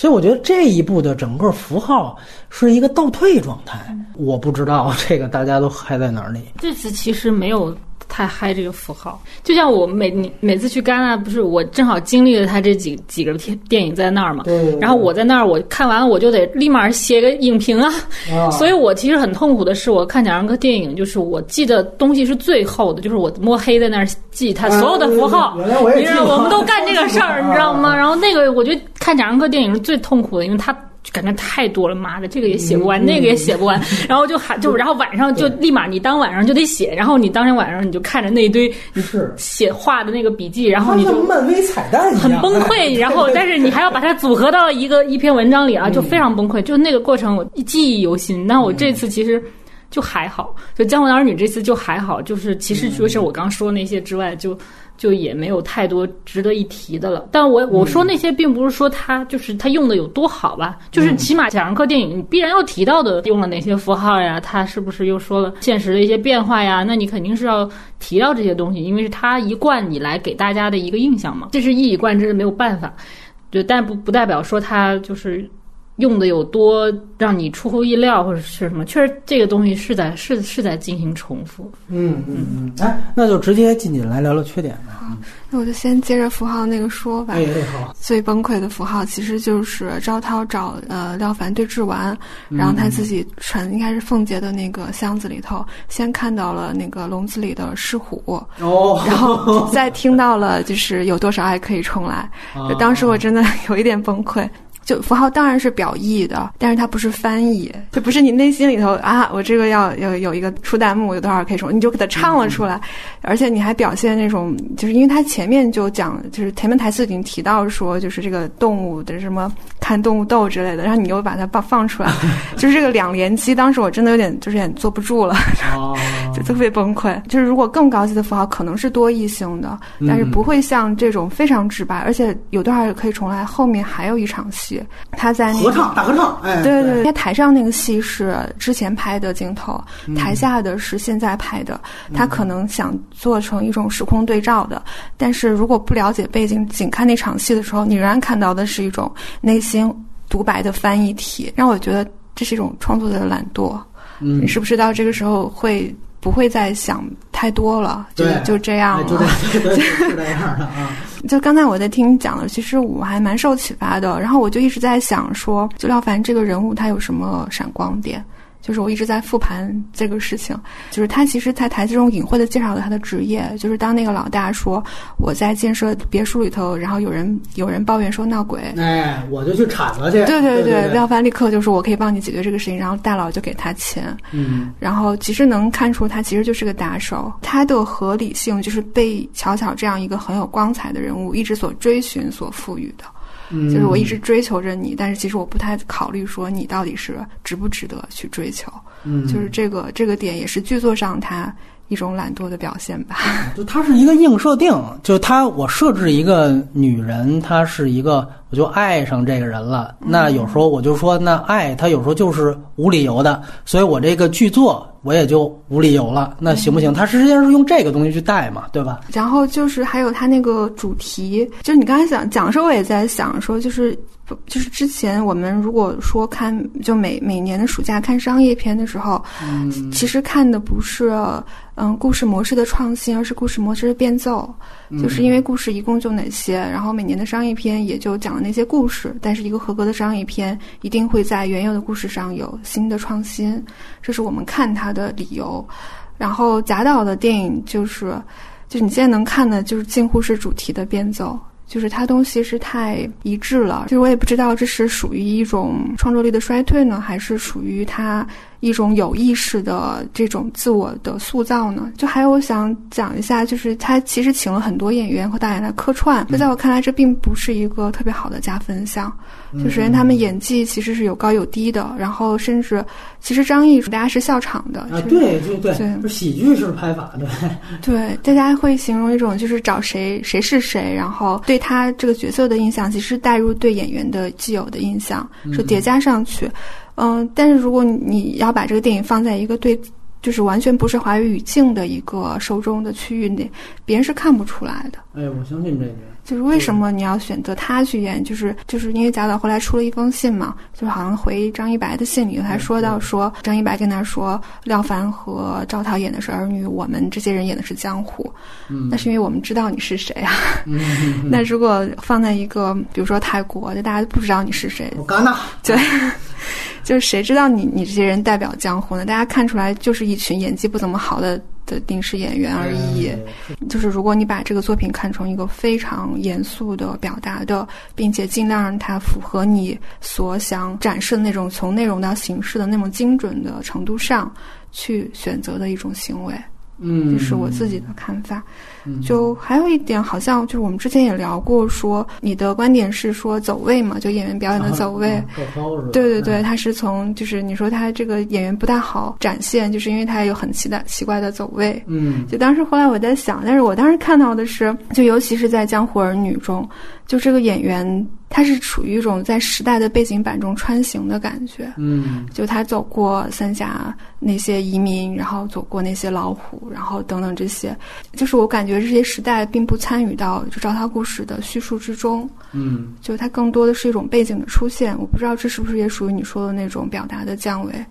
所以我觉得这一步的整个符号是一个倒退状态。我不知道 (laughs) 这个大家都嗨在哪里。这次其实没有。太嗨这个符号，就像我每每次去戛纳，不是我正好经历了他这几几个电电影在那儿嘛，然后我在那儿，我看完了我就得立马写个影评啊，所以我其实很痛苦的是，我看贾樟柯电影，就是我记得东西是最厚的，就是我摸黑在那儿记他所有的符号，你知道我们都干这个事儿，(laughs) 你知道吗？然后那个我觉得看贾樟柯电影是最痛苦的，因为他。就感觉太多了，妈的，这个也写不完，那个也写不完，然后就还就，然后晚上就立马你当晚上就得写，然后你当天晚上你就看着那一堆是写画的那个笔记，然后你就漫威彩蛋很崩溃，然后 (laughs) 但是你还要把它组合到一个一篇文章里啊，就非常崩溃，就那个过程我记忆犹新。那我这次其实就还好，就《江湖儿女》这次就还好，就是其实除了我刚说那些之外，就。就也没有太多值得一提的了。但我我说那些，并不是说他就是他用的有多好吧，就是起码贾樟柯电影必然要提到的，用了哪些符号呀？他是不是又说了现实的一些变化呀？那你肯定是要提到这些东西，因为是他一贯以来给大家的一个印象嘛。这是一以贯之的，没有办法。就，但不不代表说他就是。用的有多让你出乎意料，或者是什么？确实，这个东西是在是是在进行重复。嗯嗯嗯，哎，那就直接进去来聊聊缺点吧。好那我就先接着符号那个说吧。哎，好。最崩溃的符号其实就是赵涛找呃廖凡对峙完，然后他自己传应该是凤姐的那个箱子里头，先看到了那个笼子里的狮虎，哦，然后再听到了就是有多少爱可以重来。(laughs) 当时我真的 (laughs) 有一点崩溃。就符号当然是表意的，但是它不是翻译，就不是你内心里头啊，我这个要要有一个出弹幕，有多少可以说，你就给它唱了出来，而且你还表现那种，就是因为它前面就讲，就是前面台词已经提到说，就是这个动物的什么看动物斗之类的，然后你又把它放放出来，(laughs) 就是这个两连击，当时我真的有点就是有点坐不住了，就特别崩溃。就是如果更高级的符号可能是多义性的，但是不会像这种非常直白，而且有多少可以重来，后面还有一场戏。他在合唱大合唱，哎，对对，他台上那个戏是之前拍的镜头，台下的是现在拍的。他可能想做成一种时空对照的，但是如果不了解背景，仅看那场戏的时候，你仍然看到的是一种内心独白的翻译体，让我觉得这是一种创作的懒惰。嗯，你是不是到这个时候会？不会再想太多了，就 (laughs) 就这样了，就这样的啊。就刚才我在听你讲了，其实我还蛮受启发的。然后我就一直在想说，就廖凡这个人物他有什么闪光点？就是我一直在复盘这个事情，就是他其实，在台词中隐晦的介绍了他的职业，就是当那个老大说我在建设别墅里头，然后有人有人抱怨说闹鬼，哎，我就去铲了去。对对对，廖凡立刻就说我可以帮你解决这个事情，然后大佬就给他钱，嗯，然后其实能看出他其实就是个打手，他的合理性就是被巧巧这样一个很有光彩的人物一直所追寻所赋予的。就是我一直追求着你，但是其实我不太考虑说你到底是值不值得去追求。嗯，就是这个这个点也是剧作上它一种懒惰的表现吧。就它是一个硬设定，就它我设置一个女人，她是一个我就爱上这个人了。那有时候我就说，那爱他有时候就是无理由的，所以我这个剧作。我也就无理由了，那行不行？他实际上是用这个东西去带嘛，对吧？然后就是还有他那个主题，就是你刚才讲讲的时候，我也在想说，就是就是之前我们如果说看，就每每年的暑假看商业片的时候，其实看的不是嗯故事模式的创新，而是故事模式的变奏。就是因为故事一共就哪些，然后每年的商业片也就讲那些故事。但是一个合格的商业片一定会在原有的故事上有新的创新，这是我们看它的理由。然后贾导的电影就是，就你现在能看的，就是近乎是主题的变奏，就是它东西是太一致了。就是我也不知道这是属于一种创作力的衰退呢，还是属于它。一种有意识的这种自我的塑造呢？就还有，我想讲一下，就是他其实请了很多演员和导演来客串。就在我看来，这并不是一个特别好的加分项。就首先，他们演技其实是有高有低的。然后，甚至其实张译大家是笑场的啊，对对对，对，喜剧式拍法，对 (laughs) 对，大家会形容一种就是找谁谁是谁，然后对他这个角色的印象，其实带入对演员的既有的印象，是叠加上去。嗯，但是如果你要把这个电影放在一个对，就是完全不是华语语境的一个受众的区域内，别人是看不出来的。哎，我相信这点。就是为什么你要选择他去演？就是就是因为贾导后来出了一封信嘛，就好像回张一白的信里他还说到说，张一白跟他说，廖凡和赵涛演的是儿女，我们这些人演的是江湖。嗯，那是因为我们知道你是谁啊。嗯，(laughs) 那如果放在一个比如说泰国，就大家都不知道你是谁。戛纳。对。(laughs) (laughs) 就是谁知道你你这些人代表江湖呢？大家看出来就是一群演技不怎么好的的电视演员而已。就是如果你把这个作品看成一个非常严肃的表达的，并且尽量让它符合你所想展示的那种从内容到形式的那种精准的程度上去选择的一种行为。嗯，这是我自己的看法。就还有一点，好像就是我们之前也聊过，说你的观点是说走位嘛，就演员表演的走位。对对对，他是从就是你说他这个演员不大好展现，就是因为他有很奇的奇怪的走位。嗯，就当时后来我在想，但是我当时看到的是，就尤其是在《江湖儿女》中，就这个演员。他是处于一种在时代的背景板中穿行的感觉，嗯，就他走过三峡那些移民，然后走过那些老虎，然后等等这些，就是我感觉这些时代并不参与到就赵涛故事的叙述之中，嗯，就它更多的是一种背景的出现。我不知道这是不是也属于你说的那种表达的降维，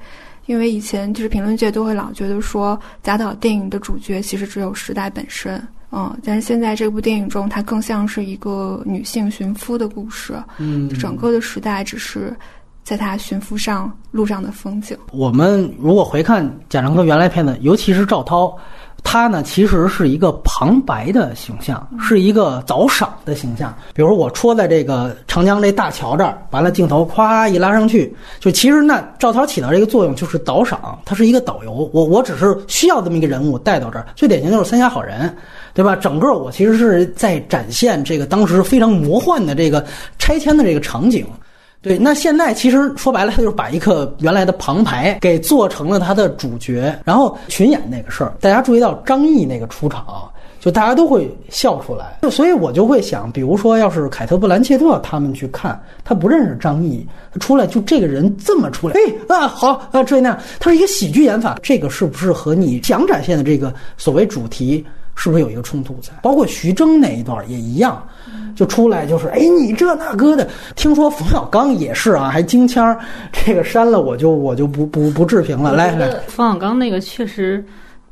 因为以前就是评论界都会老觉得说贾导电影的主角其实只有时代本身。嗯，但是现在这部电影中，它更像是一个女性寻夫的故事。嗯，整个的时代只是在她寻夫上路上的风景。我们如果回看贾樟柯原来片子，尤其是赵涛。他呢，其实是一个旁白的形象，是一个早赏的形象。比如我戳在这个长江这大桥这儿，完了镜头咵一拉上去，就其实那赵涛起到这个作用就是导赏，他是一个导游。我我只是需要这么一个人物带到这儿，最典型就是《三峡好人》，对吧？整个我其实是在展现这个当时非常魔幻的这个拆迁的这个场景。对，那现在其实说白了，他就是把一个原来的旁白给做成了他的主角，然后群演那个事儿，大家注意到张译那个出场，就大家都会笑出来。就所以我就会想，比如说要是凯特·布兰切特他们去看，他不认识张译，他出来就这个人这么出来，哎啊好啊这那样，他是一个喜剧演法，这个是不是和你想展现的这个所谓主题？是不是有一个冲突在？包括徐峥那一段也一样，就出来就是哎，你这那哥的。听说冯小刚也是啊，还京腔这个删了，我就我就不不不置评了。来来，冯小刚那个确实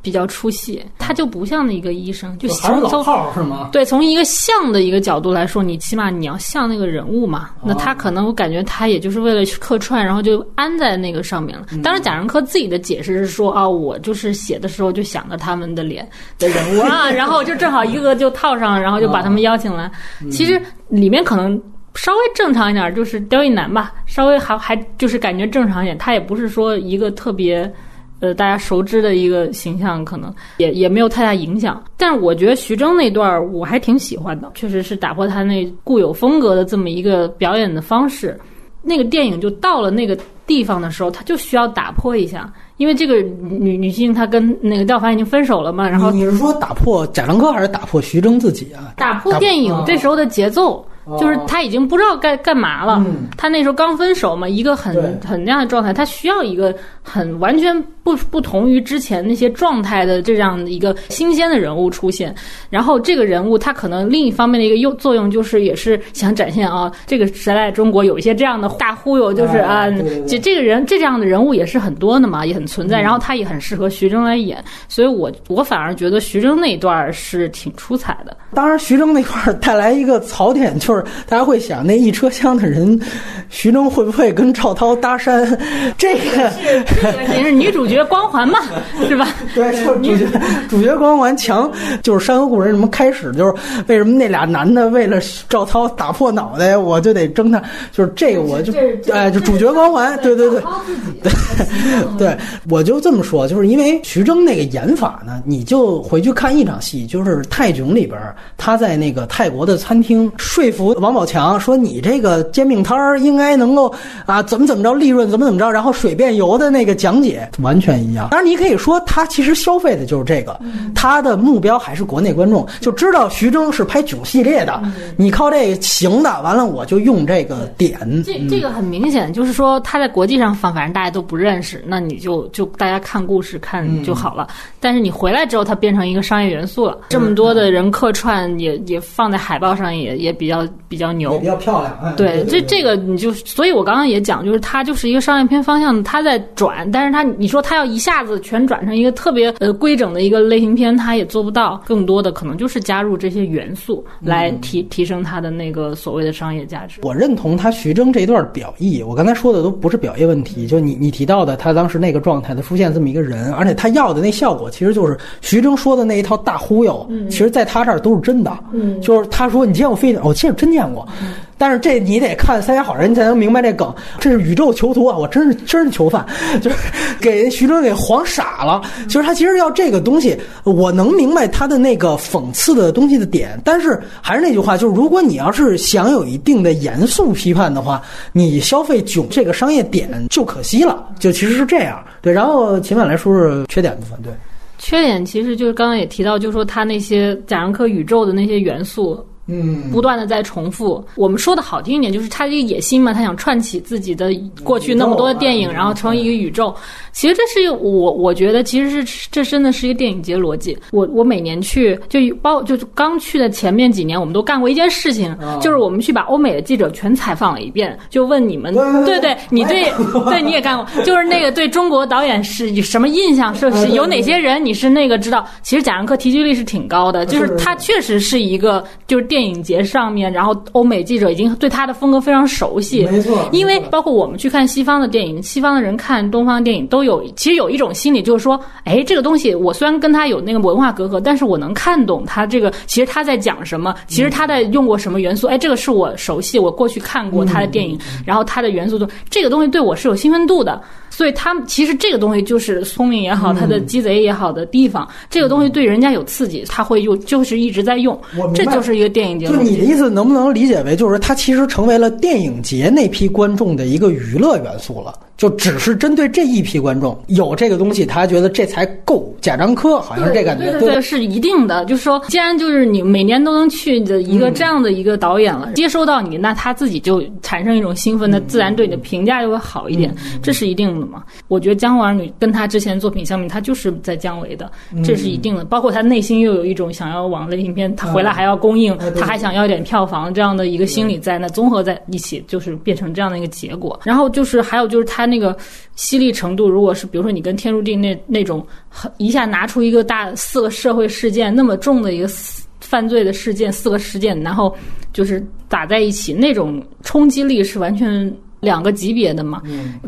比较出戏，他就不像一个医生，就还是老从从炮是吗？对，从一个像的一个角度来说，你起码你要像那个人物嘛。那他可能我感觉他也就是为了客串，然后就安在那个上面了。当然，贾樟柯自己的解释是说啊，我就是写的时候就想着他们的脸的人物啊，(laughs) 然后就正好一个个就套上，然后就把他们邀请来。其实里面可能。稍微正常一点，就是刁亦男吧，稍微还还就是感觉正常一点。他也不是说一个特别，呃，大家熟知的一个形象，可能也也没有太大影响。但是我觉得徐峥那段儿我还挺喜欢的，确实是打破他那固有风格的这么一个表演的方式。那个电影就到了那个地方的时候，他就需要打破一下，因为这个女女性她跟那个廖凡已经分手了嘛，然后你是说打破贾樟柯还是打破徐峥自己啊？打破电影这时候的节奏。就是他已经不知道该干嘛了。他那时候刚分手嘛，一个很很那样的状态，他需要一个很完全不不同于之前那些状态的这样的一个新鲜的人物出现。然后这个人物他可能另一方面的一个用作用就是也是想展现啊，这个时代中国有一些这样的大忽悠，就是啊，这这个人这样的人物也是很多的嘛，也很存在。然后他也很适合徐峥来演，所以我我反而觉得徐峥那一段是挺出彩的。当然，徐峥那块带来一个槽点就是。大家会想，那一车厢的人，徐峥会不会跟赵涛搭讪？这个也是女主角光环嘛，是吧？对，主角主角光环强，就是《山河故人》什么开始就是为什么那俩男的为了赵涛打破脑袋，我就得争他，就是这个我就哎，就主角光环，对对对，对对，我就这么说，就是因为徐峥那个演法呢，你就回去看一场戏，就是《泰囧》里边，他在那个泰国的餐厅说服。王宝强说：“你这个煎饼摊儿应该能够啊，怎么怎么着，利润怎么怎么着，然后水变油的那个讲解完全一样。当然，你可以说他其实消费的就是这个，他的目标还是国内观众，就知道徐峥是拍囧系列的，你靠这个行的，完了我就用这个点。这这个很明显就是说他在国际上放，反正大家都不认识，那你就就大家看故事看就好了。但是你回来之后，它变成一个商业元素了，这么多的人客串，也也放在海报上，也也比较。”比较牛，比较漂亮。对，这这个你就，所以我刚刚也讲，就是它就是一个商业片方向，它在转，但是它你说它要一下子全转成一个特别呃规整的一个类型片，它也做不到。更多的可能就是加入这些元素来提提升它的那个所谓的商业价值。我认同他徐峥这段表意，我刚才说的都不是表意问题，就你你提到的他当时那个状态，的出现这么一个人，而且他要的那效果，其实就是徐峥说的那一套大忽悠，其实在他这儿都是真的。嗯，就是他说你见过飞艇，我其实真见过。但是这你得看《三峡好人》，你才能明白这梗。这是宇宙囚徒啊！我真是真是囚犯，(laughs) 就是给徐峥给晃傻了。就是他其实要这个东西，我能明白他的那个讽刺的东西的点。但是还是那句话，就是如果你要是想有一定的严肃批判的话，你消费囧这个商业点就可惜了。就其实是这样。对，然后秦晚来说说缺点部分。对，缺点其实就是刚刚也提到，就是说他那些贾樟柯宇宙的那些元素。嗯，不断的在重复。我们说的好听一点，就是他这个野心嘛，他想串起自己的过去那么多的电影，然后成为一个宇宙。其实这是我我觉得，其实是这真的是一个电影节逻辑。我我每年去就包就刚去的前面几年，我们都干过一件事情，就是我们去把欧美的记者全采访了一遍，就问你们，对对，你对 (laughs) 对你也干过，就是那个对中国导演是什么印象？是是有哪些人你是那个知道？其实贾樟柯提及率是挺高的，就是他 (laughs) 确实是一个就是电。电影节上面，然后欧美记者已经对他的风格非常熟悉，没错。因为包括我们去看西方的电影，西方的人看东方电影都有，其实有一种心理，就是说，哎，这个东西我虽然跟他有那个文化隔阂，但是我能看懂他这个，其实他在讲什么，其实他在用过什么元素，哎，这个是我熟悉，我过去看过他的电影，然后他的元素都，这个东西对我是有兴奋度的。所以他们其实这个东西就是聪明也好，他的鸡贼也好的地方，这个东西对人家有刺激，他会用，就是一直在用。这就是一个电影节。就你的意思，能不能理解为，就是它其实成为了电影节那批观众的一个娱乐元素了？就只是针对这一批观众有这个东西，他觉得这才够。贾樟柯好像是这感觉，对，是一定的。就是说，既然就是你每年都能去的一个这样的一个导演了，接收到你，那他自己就产生一种兴奋，那自然对你的评价就会好一点，这是一定的。嘛。我觉得《江湖儿女》跟他之前作品相比，他就是在降维的，这是一定的。包括他内心又有一种想要往类型片，他回来还要供应，他还想要一点票房这样的一个心理在，那综合在一起就是变成这样的一个结果。然后就是还有就是他那个犀利程度，如果是比如说你跟《天注定》那那种一下拿出一个大四个社会事件那么重的一个犯罪的事件四个事件，然后就是打在一起，那种冲击力是完全。两个级别的嘛，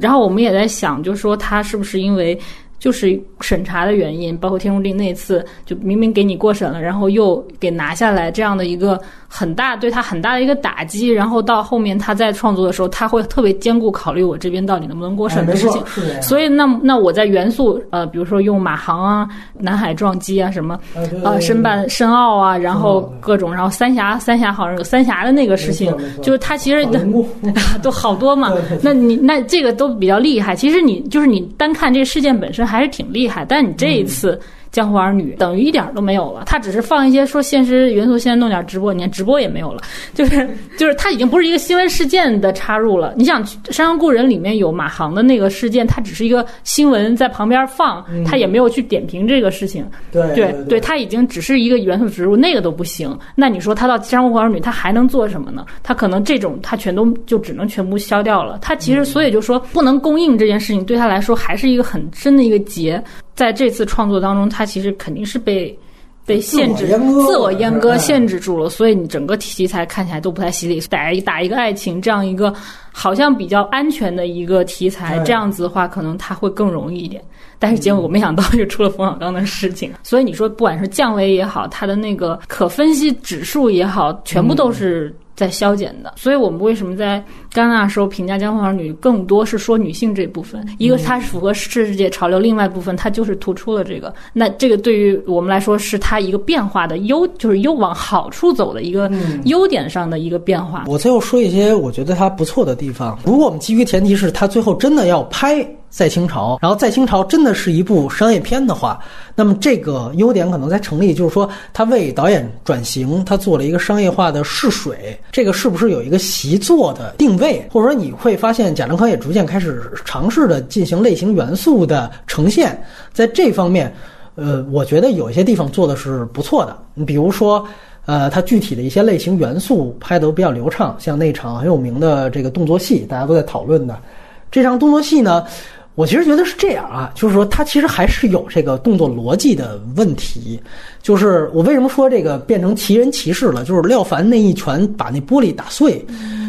然后我们也在想，就是说他是不是因为。就是审查的原因，包括天注定那次，就明明给你过审了，然后又给拿下来，这样的一个很大对他很大的一个打击。然后到后面他在创作的时候，他会特别兼顾考虑我这边到底能不能过审的事情。所以那那我在元素呃，比如说用马航啊、南海撞击啊什么，呃，申办申奥啊，然后各种，然后三峡三峡好像有三峡的那个事情，就是他其实 (laughs) 都好多嘛。那你那这个都比较厉害。其实你就是你单看这个事件本身。还是挺厉害，但你这一次。江湖儿女等于一点都没有了，他只是放一些说现实元素，现在弄点直播，你看直播也没有了，(laughs) 就是就是他已经不是一个新闻事件的插入了。你想《山河故人》里面有马航的那个事件，它只是一个新闻在旁边放，他也没有去点评这个事情。对对对，他已经只是一个元素植入，那个都不行。那你说他到《江湖儿女》，他还能做什么呢？他可能这种他全都就只能全部消掉了。他其实所以就说不能供应这件事情，对他来说还是一个很深的一个结。在这次创作当中，他其实肯定是被被限制、自我阉割、限制住了，所以你整个题材看起来都不太犀利。打一打一个爱情这样一个好像比较安全的一个题材，这样子的话，可能他会更容易一点。但是结果我没想到就出了冯小刚的事情，所以你说不管是降维也好，他的那个可分析指数也好，全部都是。在消减的，所以我们为什么在戛纳时候评价《江湖儿女》更多是说女性这部分？一个它是符合世界潮流，另外一部分它就是突出了这个。那这个对于我们来说是它一个变化的优，就是又往好处走的一个优点上的一个变化。我最后说一些我觉得它不错的地方。如果我们基于前提是它最后真的要拍。在清朝，然后在清朝真的是一部商业片的话，那么这个优点可能在成立，就是说他为导演转型，他做了一个商业化的试水，这个是不是有一个习作的定位？或者说你会发现贾樟柯也逐渐开始尝试的进行类型元素的呈现，在这方面，呃，我觉得有一些地方做的是不错的。你比如说，呃，他具体的一些类型元素拍得比较流畅，像那场很有名的这个动作戏，大家都在讨论的这场动作戏呢。我其实觉得是这样啊，就是说他其实还是有这个动作逻辑的问题。就是我为什么说这个变成奇人奇事了？就是廖凡那一拳把那玻璃打碎，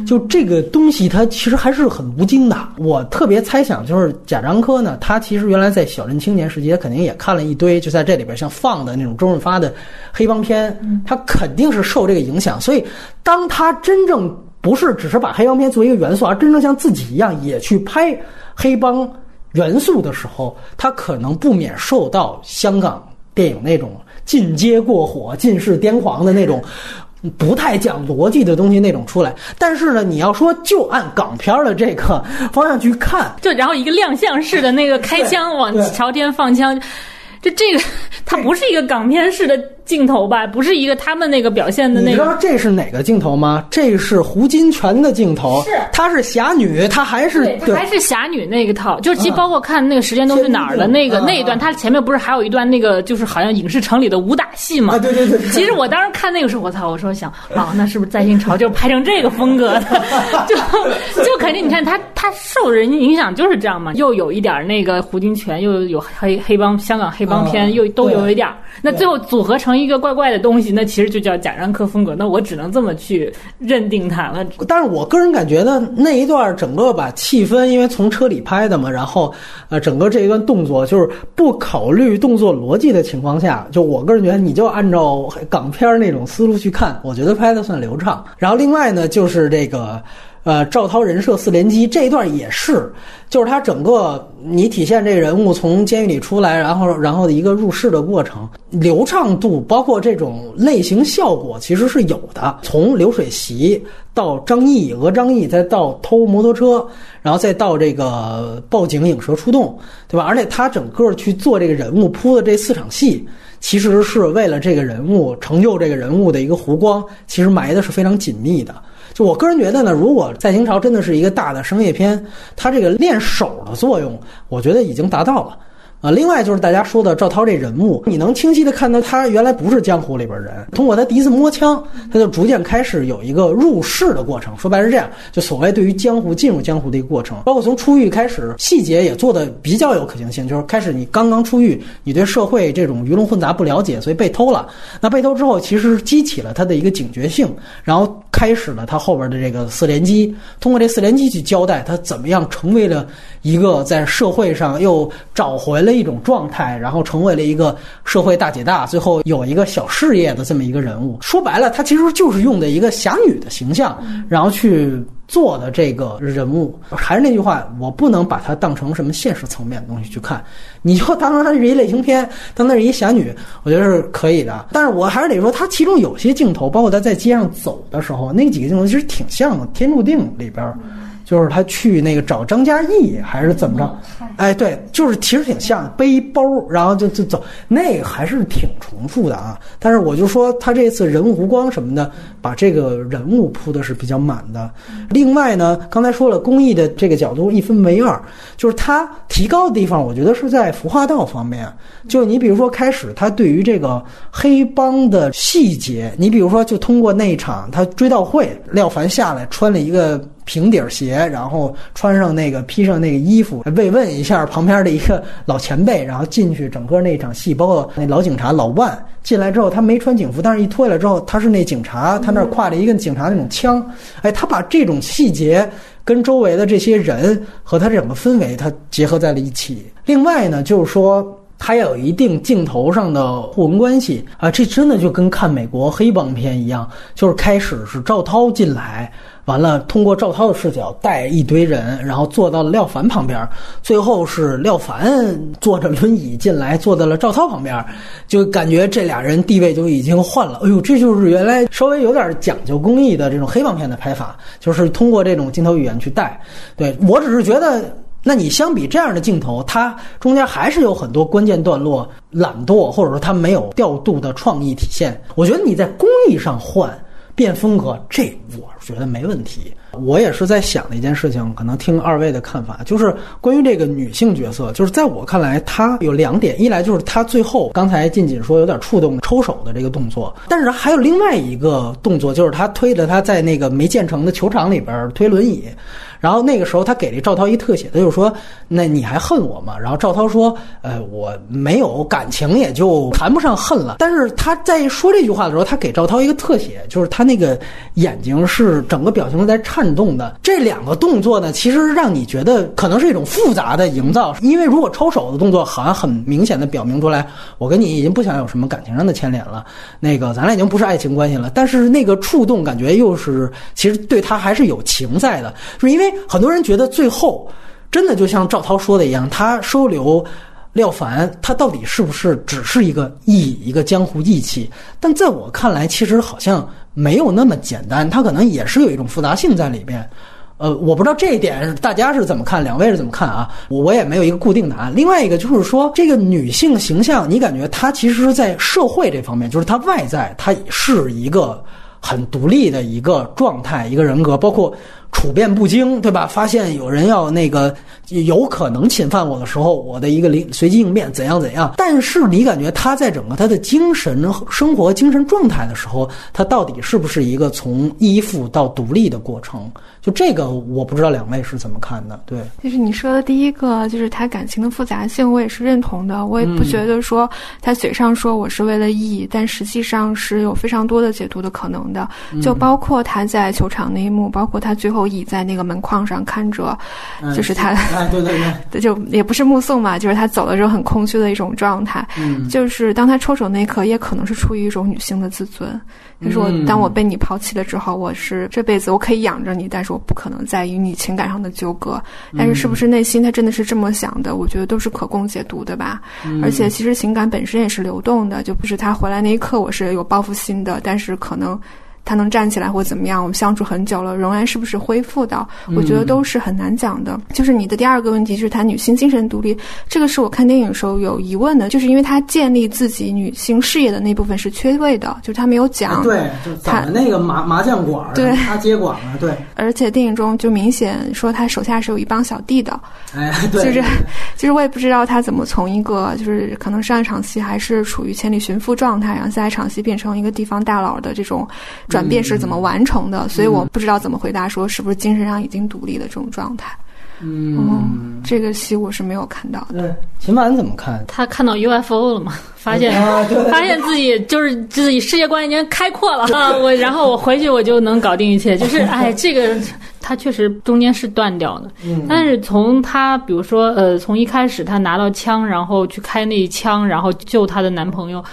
就这个东西它其实还是很无精的。我特别猜想，就是贾樟柯呢，他其实原来在小镇青年时期，他肯定也看了一堆，就在这里边像放的那种周润发的黑帮片，他肯定是受这个影响。所以当他真正不是只是把黑帮片作为一个元素，而真正像自己一样也去拍黑帮。元素的时候，他可能不免受到香港电影那种进阶过火、尽是癫狂的那种不太讲逻辑的东西那种出来。但是呢，你要说就按港片的这个方向去看，就然后一个亮相式的那个开枪往朝天放枪，就这个它不是一个港片式的。镜头吧，不是一个他们那个表现的那个。你知道这是哪个镜头吗？这是胡金铨的镜头。是，她是侠女，她还是对，还是侠女那个套。就是其实包括看那个时间都是哪儿的那个那一段，它前面不是还有一段那个就是好像影视城里的武打戏吗？对对对。其实我当时看那个时候，我操，我说想啊，那是不是在清朝就拍成这个风格的？(laughs) 就就肯定你看他他受人影响就是这样嘛，又有一点那个胡金铨，又有黑黑帮香港黑帮片，又都有一点。那最后组合成一个怪怪的东西，那其实就叫贾樟柯风格。那我只能这么去认定它了。但是我个人感觉呢，那一段整个把气氛，因为从车里拍的嘛，然后呃，整个这一段动作就是不考虑动作逻辑的情况下，就我个人觉得你就按照港片那种思路去看，我觉得拍的算流畅。然后另外呢，就是这个。呃，赵涛人设四连击这一段也是，就是他整个你体现这个人物从监狱里出来，然后然后的一个入世的过程，流畅度包括这种类型效果其实是有的。从流水席到张译讹张译，再到偷摩托车，然后再到这个报警引蛇出动，对吧？而且他整个去做这个人物铺的这四场戏，其实是为了这个人物成就这个人物的一个弧光，其实埋的是非常紧密的。就我个人觉得呢，如果《在清朝》真的是一个大的商业片，它这个练手的作用，我觉得已经达到了。啊，另外就是大家说的赵涛这人物，你能清晰的看到他原来不是江湖里边人。通过他第一次摸枪，他就逐渐开始有一个入世的过程。说白是这样，就所谓对于江湖进入江湖的一个过程。包括从出狱开始，细节也做的比较有可行性。就是开始你刚刚出狱，你对社会这种鱼龙混杂不了解，所以被偷了。那被偷之后，其实激起了他的一个警觉性，然后开始了他后边的这个四连击。通过这四连击去交代他怎么样成为了一个在社会上又找回了。一种状态，然后成为了一个社会大姐大，最后有一个小事业的这么一个人物。说白了，他其实就是用的一个侠女的形象，然后去做的这个人物。还是那句话，我不能把它当成什么现实层面的东西去看。你就当成它是一类型片，当它是一侠女，我觉得是可以的。但是我还是得说，它其中有些镜头，包括他在街上走的时候，那几个镜头其实挺像《天注定》里边。就是他去那个找张嘉译还是怎么着？哎，对，就是其实挺像背包，然后就就走，那个还是挺重复的啊。但是我就说他这次人物无光什么的，把这个人物铺的是比较满的。另外呢，刚才说了工艺的这个角度一分为二，就是他提高的地方，我觉得是在服化道方面。就你比如说开始他对于这个黑帮的细节，你比如说就通过那一场他追悼会，廖凡下来穿了一个。平底鞋，然后穿上那个披上那个衣服，慰问一下旁边的一个老前辈，然后进去整个那场戏，包括那老警察老万进来之后，他没穿警服，但是一脱下来之后，他是那警察，他那儿挎着一个警察那种枪，哎，他把这种细节跟周围的这些人和他整个氛围，他结合在了一起。另外呢，就是说他有一定镜头上的互文关系啊，这真的就跟看美国黑帮片一样，就是开始是赵涛进来。完了，通过赵涛的视角带一堆人，然后坐到了廖凡旁边，最后是廖凡坐着轮椅进来，坐到了赵涛旁边，就感觉这俩人地位就已经换了。哎呦，这就是原来稍微有点讲究工艺的这种黑帮片的拍法，就是通过这种镜头语言去带。对我只是觉得，那你相比这样的镜头，它中间还是有很多关键段落懒惰，或者说它没有调度的创意体现。我觉得你在工艺上换。变风格，这我觉得没问题。我也是在想的一件事情，可能听二位的看法，就是关于这个女性角色，就是在我看来，她有两点：一来就是她最后刚才静锦说有点触动抽手的这个动作，但是还有另外一个动作，就是她推着她在那个没建成的球场里边推轮椅。然后那个时候，他给了赵涛一特写，他就说：“那你还恨我吗？”然后赵涛说：“呃，我没有感情，也就谈不上恨了。”但是他在说这句话的时候，他给赵涛一个特写，就是他那个眼睛是整个表情都在颤动的。这两个动作呢，其实让你觉得可能是一种复杂的营造，因为如果抽手的动作好像很明显的表明出来，我跟你已经不想有什么感情上的牵连了，那个咱俩已经不是爱情关系了。但是那个触动感觉又是其实对他还是有情在的，是因为。很多人觉得最后真的就像赵涛说的一样，他收留廖凡，他到底是不是只是一个义，一个江湖义气？但在我看来，其实好像没有那么简单，他可能也是有一种复杂性在里边。呃，我不知道这一点大家是怎么看，两位是怎么看啊？我也没有一个固定答案。另外一个就是说，这个女性形象，你感觉她其实是，在社会这方面，就是她外在，她是一个很独立的一个状态，一个人格，包括。处变不惊，对吧？发现有人要那个有可能侵犯我的时候，我的一个临随机应变怎样怎样。但是你感觉他在整个他的精神生活、精神状态的时候，他到底是不是一个从依附到独立的过程？就这个，我不知道两位是怎么看的。对，就是你说的第一个，就是他感情的复杂性，我也是认同的。我也不觉得说他嘴上说我是为了义，但实际上是有非常多的解读的可能的。就包括他在球场那一幕，包括他最后。倚在那个门框上看着，就是他，对对 (laughs) 对，就也不是目送嘛，就是他走了之后很空虚的一种状态。嗯，就是当他抽手那一刻，也可能是出于一种女性的自尊。就是我，当我被你抛弃了之后，我是这辈子我可以养着你，但是我不可能再与你情感上的纠葛。但是是不是内心他真的是这么想的？我觉得都是可供解读的吧。而且其实情感本身也是流动的，就不是他回来那一刻我是有报复心的，但是可能。他能站起来或怎么样，我们相处很久了，仍然是不是恢复到？我觉得都是很难讲的。就是你的第二个问题，就是谈女性精神独立，这个是我看电影时候有疑问的，就是因为他建立自己女性事业的那部分是缺位的，就是他没有讲。对，就攒的那个麻麻将馆，对，她接管了，对。而且电影中就明显说他手下是有一帮小弟的，哎，对，就是，就是我也不知道他怎么从一个就是可能上一场戏还是处于千里寻夫状态，然后下一场戏变成一个地方大佬的这种转变是怎么完成的，所以我不知道怎么回答说是不是精神上已经独立的这种状态。嗯，这个戏我是没有看到的。对，秦晚怎么看？他看到 UFO 了嘛？(laughs) 发现发现自己就是自己世界观已经开阔了啊！(laughs) 我然后我回去我就能搞定一切。就是哎，这个他确实中间是断掉的，但是从他比如说呃，从一开始他拿到枪，然后去开那一枪，然后救她的男朋友。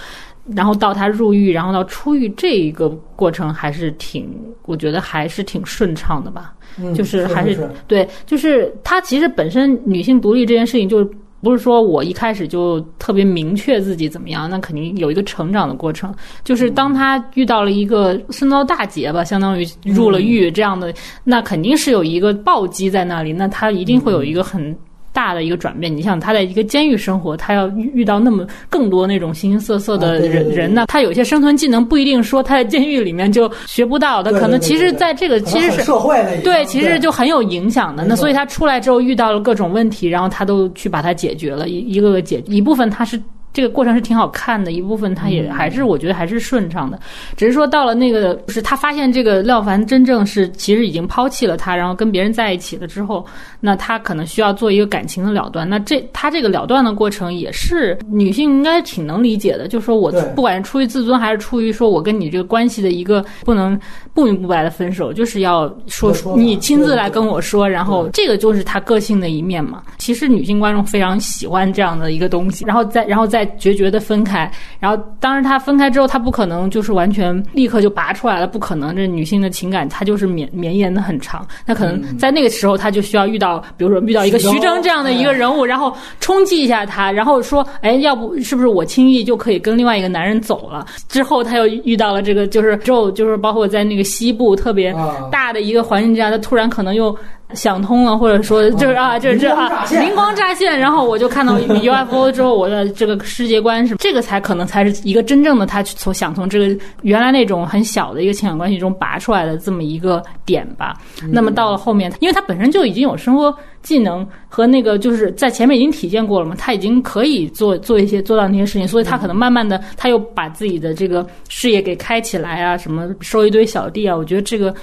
然后到他入狱，然后到出狱这一个过程还是挺，我觉得还是挺顺畅的吧。就是还是对，就是他其实本身女性独立这件事情，就不是说我一开始就特别明确自己怎么样，那肯定有一个成长的过程。就是当他遇到了一个深遭大劫吧，相当于入了狱这样的，那肯定是有一个暴击在那里，那他一定会有一个很。大的一个转变，你像他在一个监狱生活，他要遇到那么更多那种形形色色的人人呢，他有些生存技能不一定说他在监狱里面就学不到，的可能其实在这个其实是社会对，其实就很有影响的。那所以他出来之后遇到了各种问题，然后他都去把它解决了，一一个个解一部分他是。这个过程是挺好看的，一部分他也还是我觉得还是顺畅的，只是说到了那个，就是他发现这个廖凡真正是其实已经抛弃了他，然后跟别人在一起了之后，那他可能需要做一个感情的了断。那这他这个了断的过程也是女性应该挺能理解的，就是说我不管是出于自尊还是出于说我跟你这个关系的一个不能不明不白的分手，就是要说你亲自来跟我说，然后这个就是他个性的一面嘛。其实女性观众非常喜欢这样的一个东西，然后再然后再。在决绝的分开，然后当然他分开之后，他不可能就是完全立刻就拔出来了，不可能。这女性的情感，她就是绵绵延的很长。那可能在那个时候，他就需要遇到，比如说遇到一个徐峥这样的一个人物，然后冲击一下他，然后说，哎，要不是不是我轻易就可以跟另外一个男人走了？之后他又遇到了这个，就是之后就是包括在那个西部特别大的一个环境之下，他突然可能又。想通了，或者说就是啊，就是这啊，灵光乍现，然后我就看到 (laughs) UFO 之后，我的这个世界观是这个才可能才是一个真正的他从想从这个原来那种很小的一个情感关系中拔出来的这么一个点吧。那么到了后面，因为他本身就已经有生活技能和那个就是在前面已经体现过了嘛，他已经可以做做一些做到那些事情，所以他可能慢慢的他又把自己的这个事业给开起来啊，什么收一堆小弟啊，我觉得这个。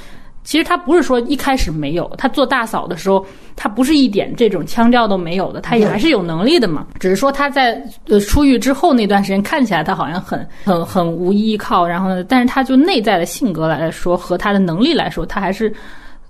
其实他不是说一开始没有，他做大嫂的时候，他不是一点这种腔调都没有的，他也还是有能力的嘛。只是说他在呃出狱之后那段时间，看起来他好像很很很无依靠，然后呢，但是他就内在的性格来说和他的能力来说，他还是。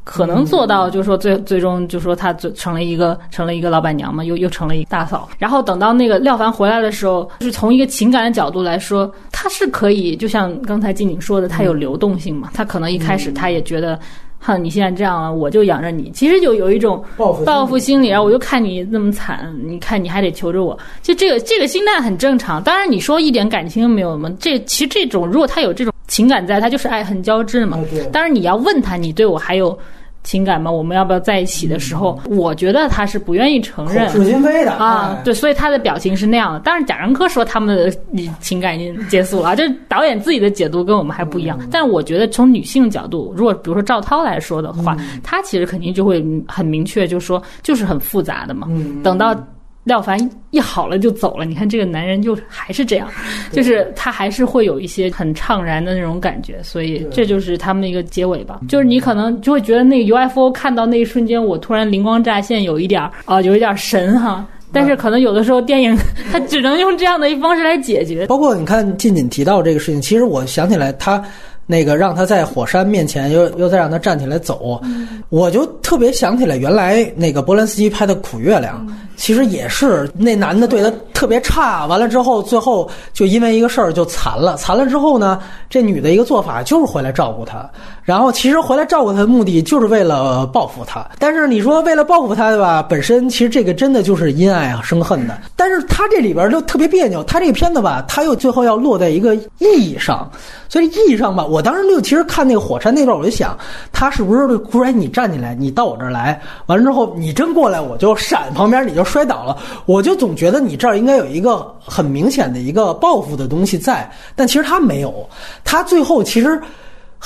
可能做到，就是说最最终，就说她就成了一个成了一个老板娘嘛，又又成了一个大嫂。然后等到那个廖凡回来的时候，就是从一个情感的角度来说，他是可以，就像刚才静静说的，他有流动性嘛。他可能一开始他也觉得，哼，你现在这样了，我就养着你。其实就有一种报复心理，然后我就看你那么惨，你看你还得求着我。就这个这个心态很正常。当然你说一点感情没有吗？这其实这种如果他有这种情感在，他就是爱恨交织嘛。当然你要问他，你对我还有。情感吗？我们要不要在一起的时候，我觉得他是不愿意承认，口是心非的啊。对，所以他的表情是那样的。当然，贾樟柯说他们的情感已经结束了，就是导演自己的解读跟我们还不一样。但是我觉得从女性角度，如果比如说赵涛来说的话，他其实肯定就会很明确，就说就是很复杂的嘛。等到。廖凡一好了就走了，你看这个男人就还是这样，(laughs) 就是他还是会有一些很怅然的那种感觉，所以这就是他们的一个结尾吧。就是你可能就会觉得那个 UFO 看到那一瞬间，我突然灵光乍现，有一点儿啊，有一点神哈。但是可能有的时候电影它只能用这样的一方式来解决。包括你看静静提到这个事情，其实我想起来他。那个让他在火山面前又又再让他站起来走，我就特别想起来原来那个波兰斯基拍的《苦月亮》，其实也是那男的对他特别差，完了之后最后就因为一个事儿就残了，残了之后呢，这女的一个做法就是回来照顾他，然后其实回来照顾他的目的就是为了报复他。但是你说为了报复他对吧？本身其实这个真的就是因爱生恨的。但是他这里边就特别别扭，他这个片子吧，他又最后要落在一个意义上。所以意义上吧，我当时就其实看那个火山那段，我就想，他是不是突然你站起来，你到我这儿来，完了之后你真过来，我就闪旁边，你就摔倒了。我就总觉得你这儿应该有一个很明显的一个报复的东西在，但其实他没有，他最后其实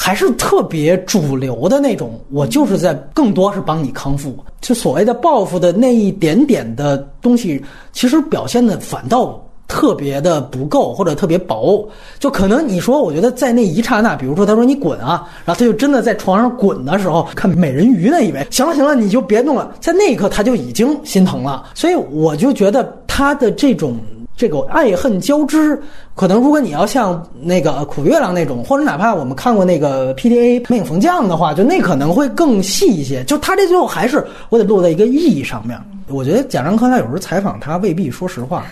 还是特别主流的那种，我就是在更多是帮你康复，就所谓的报复的那一点点的东西，其实表现的反倒。特别的不够或者特别薄，就可能你说，我觉得在那一刹那，比如说他说你滚啊，然后他就真的在床上滚的时候，看美人鱼呢，以为。行了行了，你就别弄了，在那一刻他就已经心疼了，所以我就觉得他的这种这个爱恨交织，可能如果你要像那个苦月亮那种，或者哪怕我们看过那个 PDA 美影逢将的话，就那可能会更细一些。就他这最后还是我得落在一个意义上面。我觉得贾樟柯他有时候采访他未必说实话。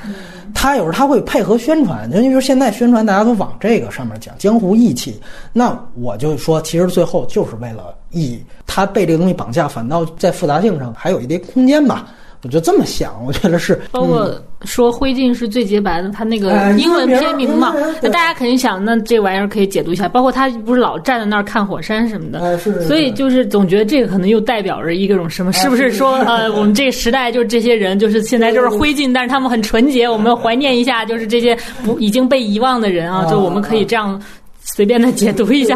他有时候他会配合宣传，就比如现在宣传大家都往这个上面讲江湖义气，那我就说，其实最后就是为了义，他被这个东西绑架，反倒在复杂性上还有一点空间吧。我就这么想，我觉得是包括说灰烬是最洁白的，他那个英文片名嘛，那大家肯定想，那这玩意儿可以解读一下。包括他不是老站在那儿看火山什么的，所以就是总觉得这个可能又代表着一个种什么？是不是说 (laughs) 呃，我们这个时代就是这些人，就是现在就是灰烬，但是他们很纯洁，我们要怀念一下，就是这些不已经被遗忘的人啊，就我们可以这样。随便的解读一下，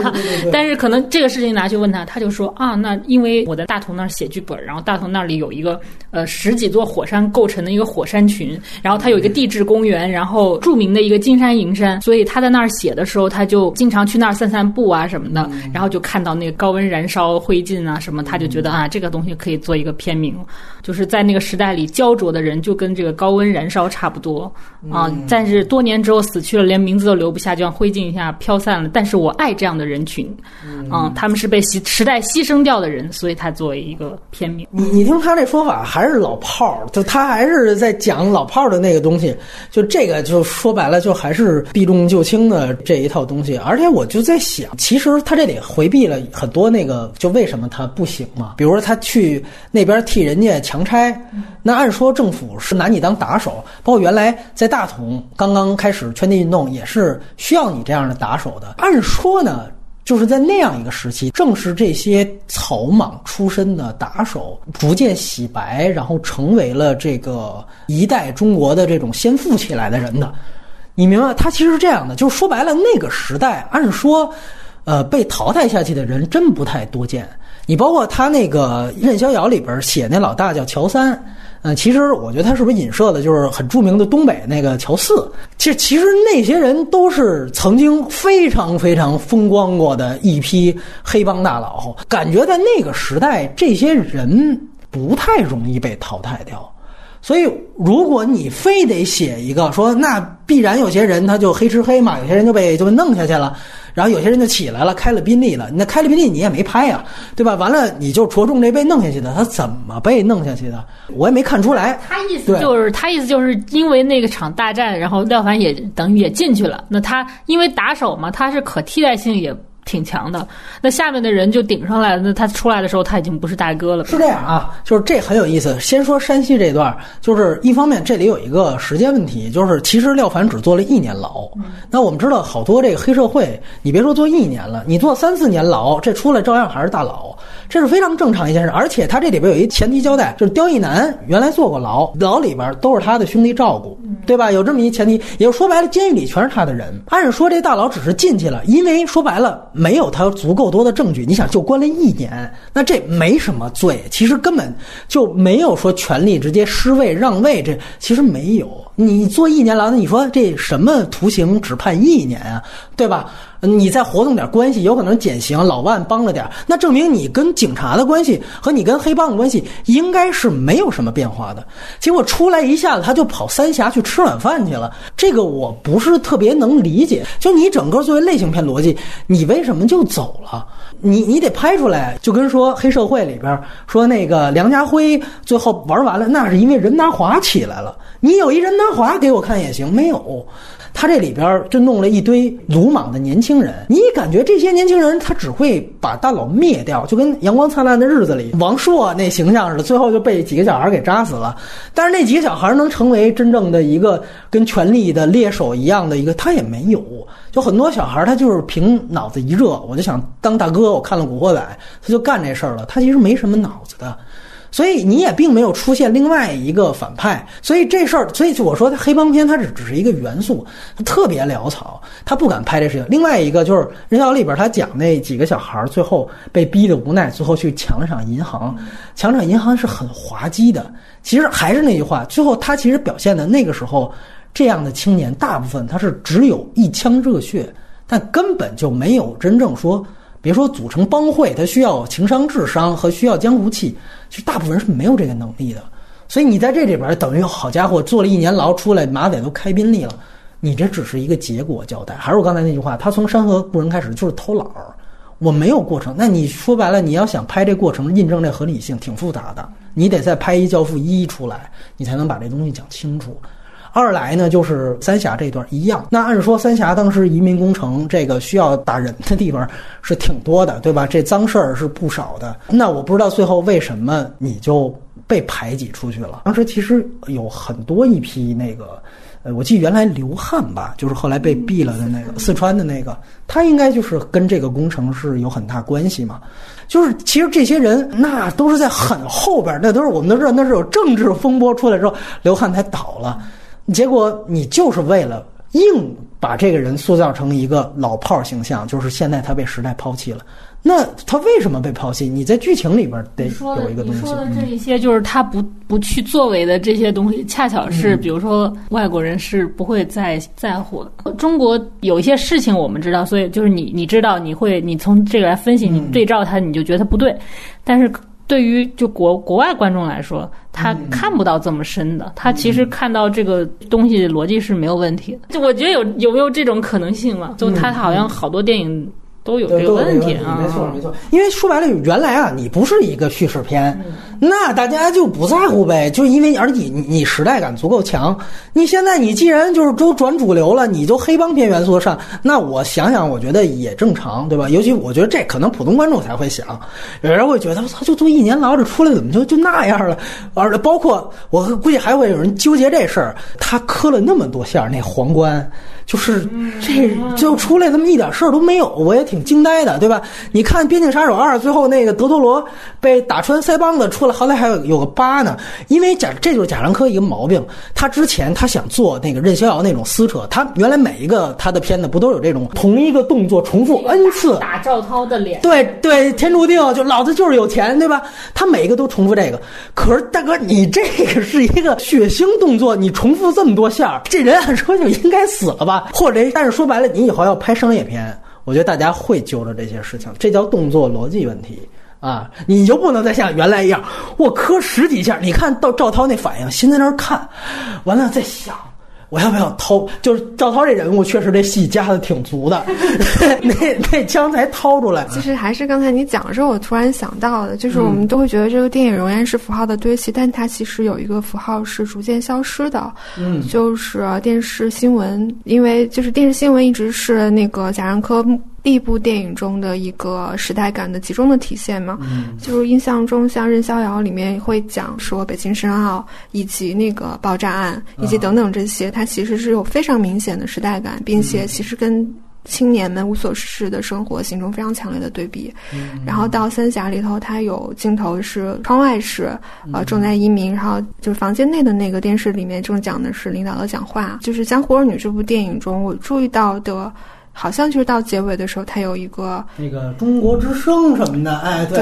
但是可能这个事情拿去问他，他就说啊，那因为我在大同那儿写剧本，然后大同那里有一个呃十几座火山构成的一个火山群，然后它有一个地质公园，然后著名的一个金山银山，所以他在那儿写的时候，他就经常去那儿散散步啊什么的，然后就看到那个高温燃烧灰烬啊什么，他就觉得啊，这个东西可以做一个片名，就是在那个时代里焦灼的人就跟这个高温燃烧差不多。啊，但是多年之后死去了，连名字都留不下，就像灰烬一下飘散。但是我爱这样的人群，嗯，他们是被牺时代牺牲掉的人，所以他作为一个片名。你你听他这说法还是老炮儿，就他还是在讲老炮儿的那个东西，就这个就说白了就还是避重就轻的这一套东西。而且我就在想，其实他这里回避了很多那个，就为什么他不行嘛？比如说他去那边替人家强拆，那按说政府是拿你当打手，包括原来在大同刚刚开始圈地运动也是需要你这样的打手的。按说呢，就是在那样一个时期，正是这些草莽出身的打手逐渐洗白，然后成为了这个一代中国的这种先富起来的人的。你明白？他其实是这样的，就是说白了，那个时代按说，呃，被淘汰下去的人真不太多见。你包括他那个《任逍遥》里边写那老大叫乔三。嗯，其实我觉得他是不是影射的，就是很著名的东北那个乔四。其实，其实那些人都是曾经非常非常风光过的一批黑帮大佬。感觉在那个时代，这些人不太容易被淘汰掉。所以，如果你非得写一个说，那必然有些人他就黑吃黑嘛，有些人就被就被弄下去了。然后有些人就起来了，开了宾利了。那开了宾利你也没拍呀，对吧？完了你就着重这被弄下去的，他怎么被弄下去的？我也没看出来。他意思就是，他意思就是因为那个场大战，然后廖凡也等于也进去了。那他因为打手嘛，他是可替代性也。挺强的，那下面的人就顶上来了。那他出来的时候，他已经不是大哥了。是这样啊，就是这很有意思。先说山西这段，就是一方面这里有一个时间问题，就是其实廖凡只坐了一年牢。那我们知道，好多这个黑社会，你别说坐一年了，你坐三四年牢，这出来照样还是大佬，这是非常正常一件事。而且他这里边有一前提交代，就是刁亦男原来坐过牢，牢里边都是他的兄弟照顾，对吧？有这么一前提，也就说白了，监狱里全是他的人。按说这大佬只是进去了，因为说白了。没有他足够多的证据，你想就关了一年，那这没什么罪，其实根本就没有说权力直接失位让位，这其实没有。你坐一年牢，那你说这什么徒刑只判一年啊，对吧？你再活动点关系，有可能减刑。老万帮了点，那证明你跟警察的关系和你跟黑帮的关系应该是没有什么变化的。结果出来一下子他就跑三峡去吃晚饭去了，这个我不是特别能理解。就你整个作为类型片逻辑，你为什么就走了？你你得拍出来，就跟说黑社会里边说那个梁家辉最后玩完了，那是因为任达华起来了。你有一任达华给我看也行，没有。他这里边就弄了一堆鲁莽的年轻人，你感觉这些年轻人他只会把大佬灭掉，就跟《阳光灿烂的日子》里王朔那形象似的，最后就被几个小孩给扎死了。但是那几个小孩能成为真正的一个跟权力的猎手一样的一个，他也没有。就很多小孩他就是凭脑子一热，我就想当大哥。我看了《古惑仔》，他就干这事儿了。他其实没什么脑子的。所以你也并没有出现另外一个反派，所以这事儿，所以就我说他黑帮片，它只只是一个元素，它特别潦草，他不敢拍这事情。另外一个就是《人小里边他讲那几个小孩最后被逼的无奈，最后去抢了场银行，抢场银行是很滑稽的。其实还是那句话，最后他其实表现的那个时候这样的青年，大部分他是只有一腔热血，但根本就没有真正说。别说组成帮会，他需要情商、智商和需要江湖气，其实大部分人是没有这个能力的。所以你在这里边等于好家伙，坐了一年牢出来，马仔都开宾利了，你这只是一个结果交代。还是我刚才那句话，他从山河故人开始就是偷懒儿，我没有过程。那你说白了，你要想拍这过程，印证这合理性，挺复杂的。你得再拍一教父一出来，你才能把这东西讲清楚。二来呢，就是三峡这段一样。那按说三峡当时移民工程这个需要打人的地方是挺多的，对吧？这脏事儿是不少的。那我不知道最后为什么你就被排挤出去了。当时其实有很多一批那个，呃，我记得原来刘汉吧，就是后来被毙了的那个四川的那个，他应该就是跟这个工程是有很大关系嘛。就是其实这些人那都是在很后边，那都是我们都知道，那是有政治风波出来之后，刘汉才倒了。结果你就是为了硬把这个人塑造成一个老炮儿形象，就是现在他被时代抛弃了。那他为什么被抛弃？你在剧情里边得有一个东西。你说的这一些，就是他不不去作为的这些东西，恰巧是比如说外国人是不会再在乎的。中国有一些事情我们知道，所以就是你你知道，你会你从这个来分析，你对照他，你就觉得他不对，但是。对于就国国外观众来说，他看不到这么深的，他其实看到这个东西逻辑是没有问题的。就我觉得有有没有这种可能性嘛？就他好像好多电影。都有这个问题啊，没错没错。因为说白了，原来啊，你不是一个叙事片，那大家就不在乎呗。就因为而你你时代感足够强，你现在你既然就是都转主流了，你就黑帮片元素上，那我想想，我觉得也正常，对吧？尤其我觉得这可能普通观众才会想，有人会觉得我操，就坐一年牢这出来怎么就就那样了？而包括我估计还会有人纠结这事儿，他磕了那么多下那皇冠。就是这就出来这么一点事儿都没有，我也挺惊呆的，对吧？你看《边境杀手二》最后那个德托罗被打穿腮帮子出来，好歹还有有个疤呢。因为贾这就是贾樟柯一个毛病，他之前他想做那个任逍遥那种撕扯，他原来每一个他的片子不都有这种同一个动作重复 n 次打赵涛的脸？对对，天注定就老子就是有钱，对吧？他每一个都重复这个，可是大哥，你这个是一个血腥动作，你重复这么多下，这人按说就应该死了吧？或者，但是说白了，你以后要拍商业片，我觉得大家会揪着这些事情，这叫动作逻辑问题啊！你就不能再像原来一样，我磕十几下，你看到赵涛那反应，心在那儿看，完了再想。我要不要掏？就是赵涛这人物确实这戏加的挺足的，(laughs) 那那枪才掏出来。其实还是刚才你讲的时候，我突然想到的，就是我们都会觉得这个电影仍然是符号的堆砌，但它其实有一个符号是逐渐消失的，嗯，就是电视新闻，因为就是电视新闻一直是那个贾樟柯。第一部电影中的一个时代感的集中的体现嘛，就是印象中像《任逍遥》里面会讲说北京申奥以及那个爆炸案以及等等这些，它其实是有非常明显的时代感，并且其实跟青年们无所事事的生活形成非常强烈的对比。然后到《三峡》里头，它有镜头是窗外是呃正在移民，然后就是房间内的那个电视里面正讲的是领导的讲话。就是《江湖儿女》这部电影中，我注意到的。好像就是到结尾的时候，它有一个那个中国之声什么的，哎，对，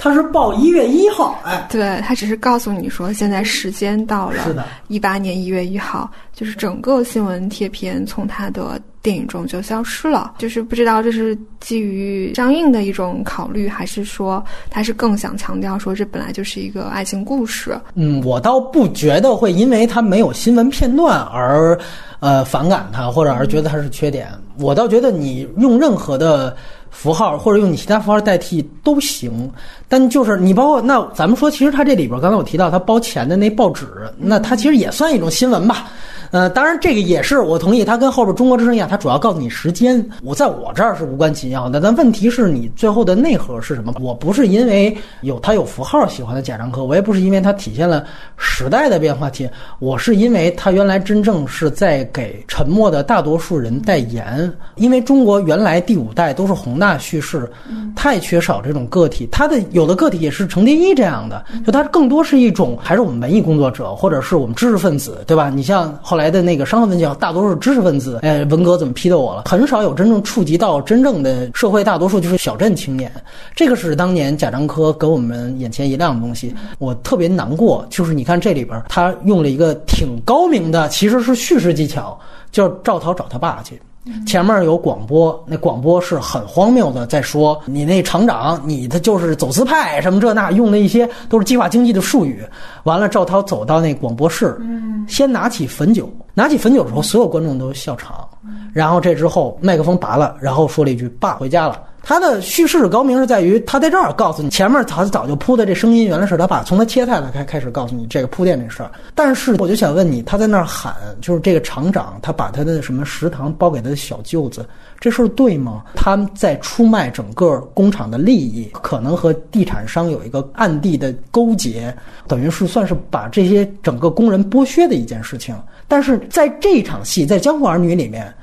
它是报一月一号，哎，对，他只是告诉你说现在时间到了，是的，一八年一月一号，就是整个新闻贴片从他的电影中就消失了，就是不知道这是基于上映的一种考虑，还是说他是更想强调说这本来就是一个爱情故事。嗯，我倒不觉得会因为他没有新闻片段而。呃，反感他，或者而觉得他是缺点，我倒觉得你用任何的符号，或者用你其他符号代替都行。但就是你包括那，咱们说，其实它这里边刚才我提到它包钱的那报纸，那它其实也算一种新闻吧。呃，当然这个也是我同意，他跟后边中国之声一样，他主要告诉你时间。我在我这儿是无关紧要的，但问题是你最后的内核是什么？我不是因为有他有符号喜欢的贾樟柯，我也不是因为他体现了时代的变化体，我是因为他原来真正是在给沉默的大多数人代言。因为中国原来第五代都是宏大叙事，太缺少这种个体。他的有的个体也是程蝶衣这样的，就他更多是一种还是我们文艺工作者或者是我们知识分子，对吧？你像后来来的那个商业文学，大多数知识分子。哎，文革怎么批斗我了？很少有真正触及到真正的社会，大多数就是小镇青年。这个是当年贾樟柯给我们眼前一亮的东西。我特别难过，就是你看这里边他用了一个挺高明的，其实是叙事技巧，叫赵涛找他爸去。前面有广播，那广播是很荒谬的，在说你那厂长，你的就是走资派什么这那，用的一些都是计划经济的术语。完了，赵涛走到那广播室，先拿起汾酒，拿起汾酒的时候，所有观众都笑场。然后这之后麦克风拔了，然后说了一句：“爸回家了。”他的叙事高明是在于，他在这儿告诉你，前面他早就铺的这声音原来是他爸，从他切菜他开开始告诉你这个铺垫这事儿。但是我就想问你，他在那儿喊，就是这个厂长，他把他的什么食堂包给他的小舅子，这事儿对吗？他们在出卖整个工厂的利益，可能和地产商有一个暗地的勾结，等于是算是把这些整个工人剥削的一件事情。但是在这场戏，在《江湖儿女》里面。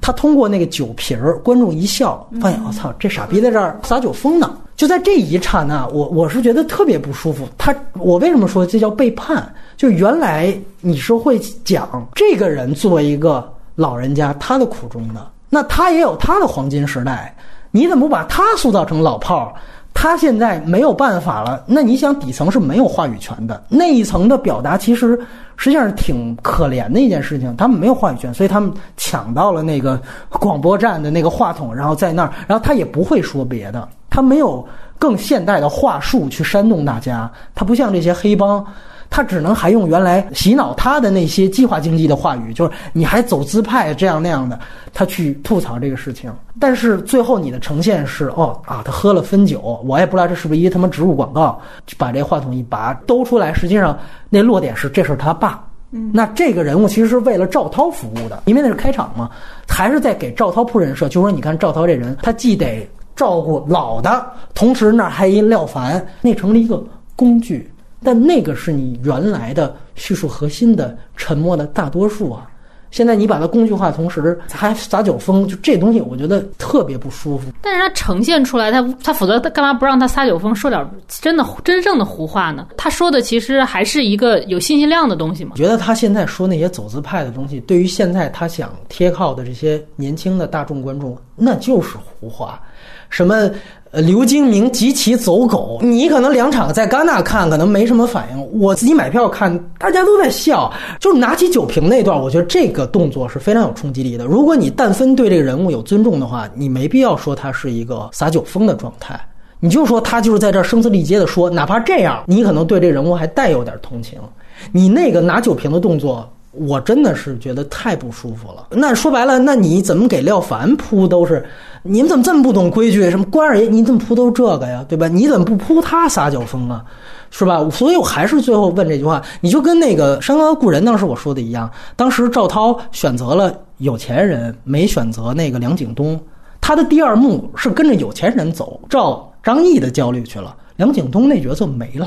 他通过那个酒瓶儿，观众一笑，发现我操，这傻逼在这儿撒酒疯呢。就在这一刹那，我我是觉得特别不舒服。他，我为什么说这叫背叛？就原来你是会讲这个人作为一个老人家，他的苦衷的，那他也有他的黄金时代，你怎么不把他塑造成老炮儿？他现在没有办法了，那你想底层是没有话语权的，那一层的表达其实实际上是挺可怜的一件事情，他们没有话语权，所以他们抢到了那个广播站的那个话筒，然后在那儿，然后他也不会说别的，他没有更现代的话术去煽动大家，他不像这些黑帮。他只能还用原来洗脑他的那些计划经济的话语，就是你还走资派这样那样的，他去吐槽这个事情。但是最后你的呈现是，哦啊，他喝了汾酒，我也不知道这是不是一他妈植入广告，把这话筒一拔兜出来，实际上那落点是这是他爸。嗯，那这个人物其实是为了赵涛服务的，因为那是开场嘛，还是在给赵涛铺人设，就说你看赵涛这人，他既得照顾老的，同时那还一廖凡，那成了一个工具。但那个是你原来的叙述核心的沉默的大多数啊！现在你把它工具化，同时还撒酒疯，就这东西，我觉得特别不舒服。但是他呈现出来，他他否则他干嘛不让他撒酒疯，说点真的真正的胡话呢？他说的其实还是一个有信息量的东西嘛？觉得他现在说那些走资派的东西，对于现在他想贴靠的这些年轻的大众观众，那就是胡话。什么？呃，刘金明及其走狗，你可能两场在戛纳看可能没什么反应，我自己买票看，大家都在笑，就拿起酒瓶那段，我觉得这个动作是非常有冲击力的。如果你但分对这个人物有尊重的话，你没必要说他是一个撒酒疯的状态，你就说他就是在这声嘶力竭的说，哪怕这样，你可能对这人物还带有点同情。你那个拿酒瓶的动作。我真的是觉得太不舒服了。那说白了，那你怎么给廖凡铺都是？你们怎么这么不懂规矩？什么关二爷，你怎么铺都这个呀？对吧？你怎么不铺他撒酒疯啊？是吧？所以我还是最后问这句话，你就跟那个《山河故人》当时我说的一样，当时赵涛选择了有钱人，没选择那个梁景东，他的第二幕是跟着有钱人走，照张译的焦虑去了，梁景东那角色没了。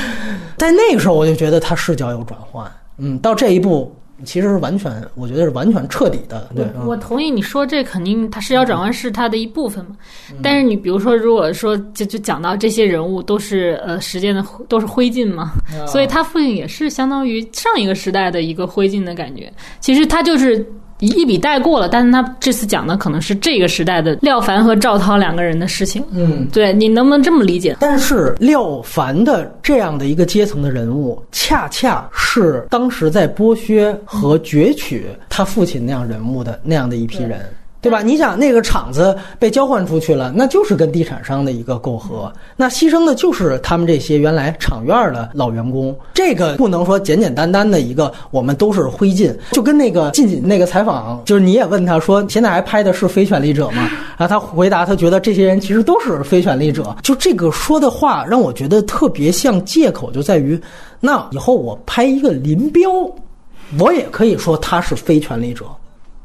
(laughs) 在那个时候，我就觉得他视角有转换。嗯，到这一步其实是完全，我觉得是完全彻底的。对，我同意你说这肯定，他视角转换是他的一部分嘛。但是你比如说，如果说就就讲到这些人物都是呃时间的都是灰烬嘛，所以他父亲也是相当于上一个时代的一个灰烬的感觉。其实他就是。一笔带过了，但是他这次讲的可能是这个时代的廖凡和赵涛两个人的事情。嗯，对你能不能这么理解？但是廖凡的这样的一个阶层的人物，恰恰是当时在剥削和攫取他父亲那样人物的那样的一批人。对吧？你想那个厂子被交换出去了，那就是跟地产商的一个媾和，那牺牲的就是他们这些原来厂院的老员工。这个不能说简简单单的一个，我们都是灰烬。就跟那个近近那个采访，就是你也问他说，现在还拍的是非权力者吗？然后他回答，他觉得这些人其实都是非权力者。就这个说的话，让我觉得特别像借口，就在于，那以后我拍一个林彪。我也可以说他是非权力者。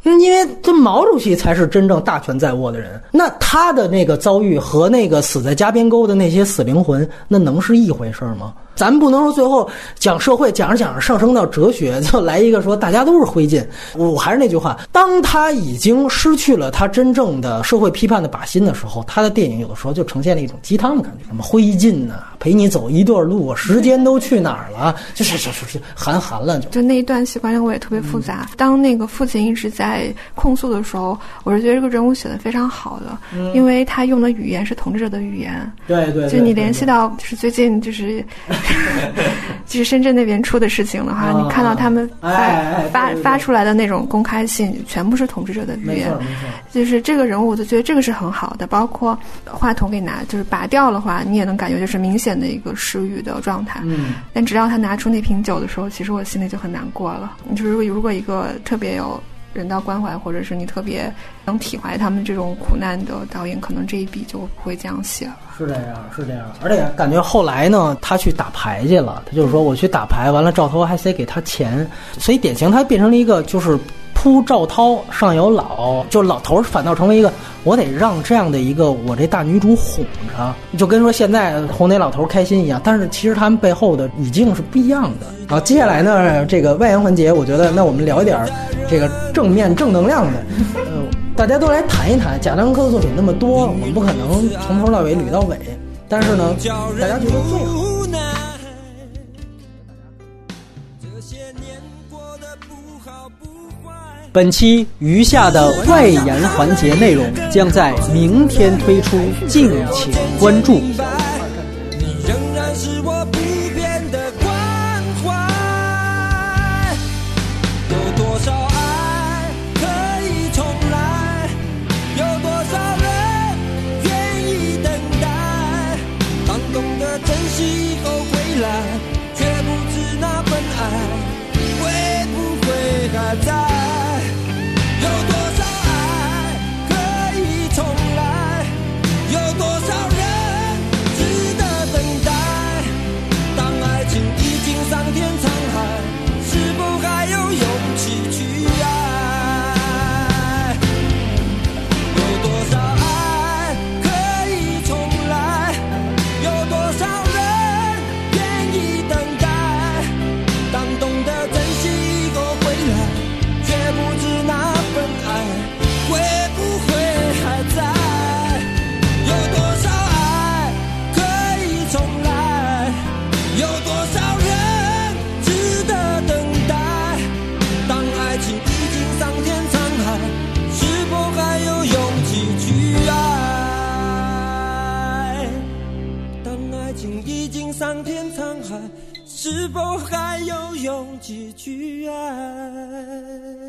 因为这毛主席才是真正大权在握的人，那他的那个遭遇和那个死在加边沟的那些死灵魂，那能是一回事吗？咱不能说最后讲社会讲着讲着上升到哲学，(laughs) 就来一个说大家都是灰烬。我还是那句话，当他已经失去了他真正的社会批判的靶心的时候，他的电影有的时候就呈现了一种鸡汤的感觉，什么灰烬呐，陪你走一段路，时间都去哪儿了？就是就是就是韩寒了，就就那一段戏，观察我也特别复杂。当那个父亲一直在控诉的时候，我是觉得这个人物写的非常好的，因为他用的语言是统治者的语言。对对，就你联系到就是最近就是。(laughs) 就是深圳那边出的事情的话，你看到他们发发发出来的那种公开信，全部是统治者的语言。就是这个人物，我就觉得这个是很好的。包括话筒给拿，就是拔掉的话，你也能感觉就是明显的一个失语的状态。嗯。但直到他拿出那瓶酒的时候，其实我心里就很难过了。就是如果如果一个特别有人道关怀，或者是你特别能体怀他们这种苦难的导演，可能这一笔就不会这样写了。是这样，是这样，而且感觉后来呢，他去打牌去了。他就是说，我去打牌，完了赵涛还得给他钱，所以典型他变成了一个就是扑赵涛上有老，就老头反倒成为一个我得让这样的一个我这大女主哄着，就跟说现在哄那老头开心一样。但是其实他们背后的语境是不一样的。好，接下来呢，这个外延环节，我觉得那我们聊一点这个正面正能量的。大家都来谈一谈贾樟柯的作品那么多，我们不可能从头到尾捋到尾。但是呢，大家觉得最好。本期余下的外延环节内容将在明天推出，敬请关注。天沧海是否还有勇气去爱？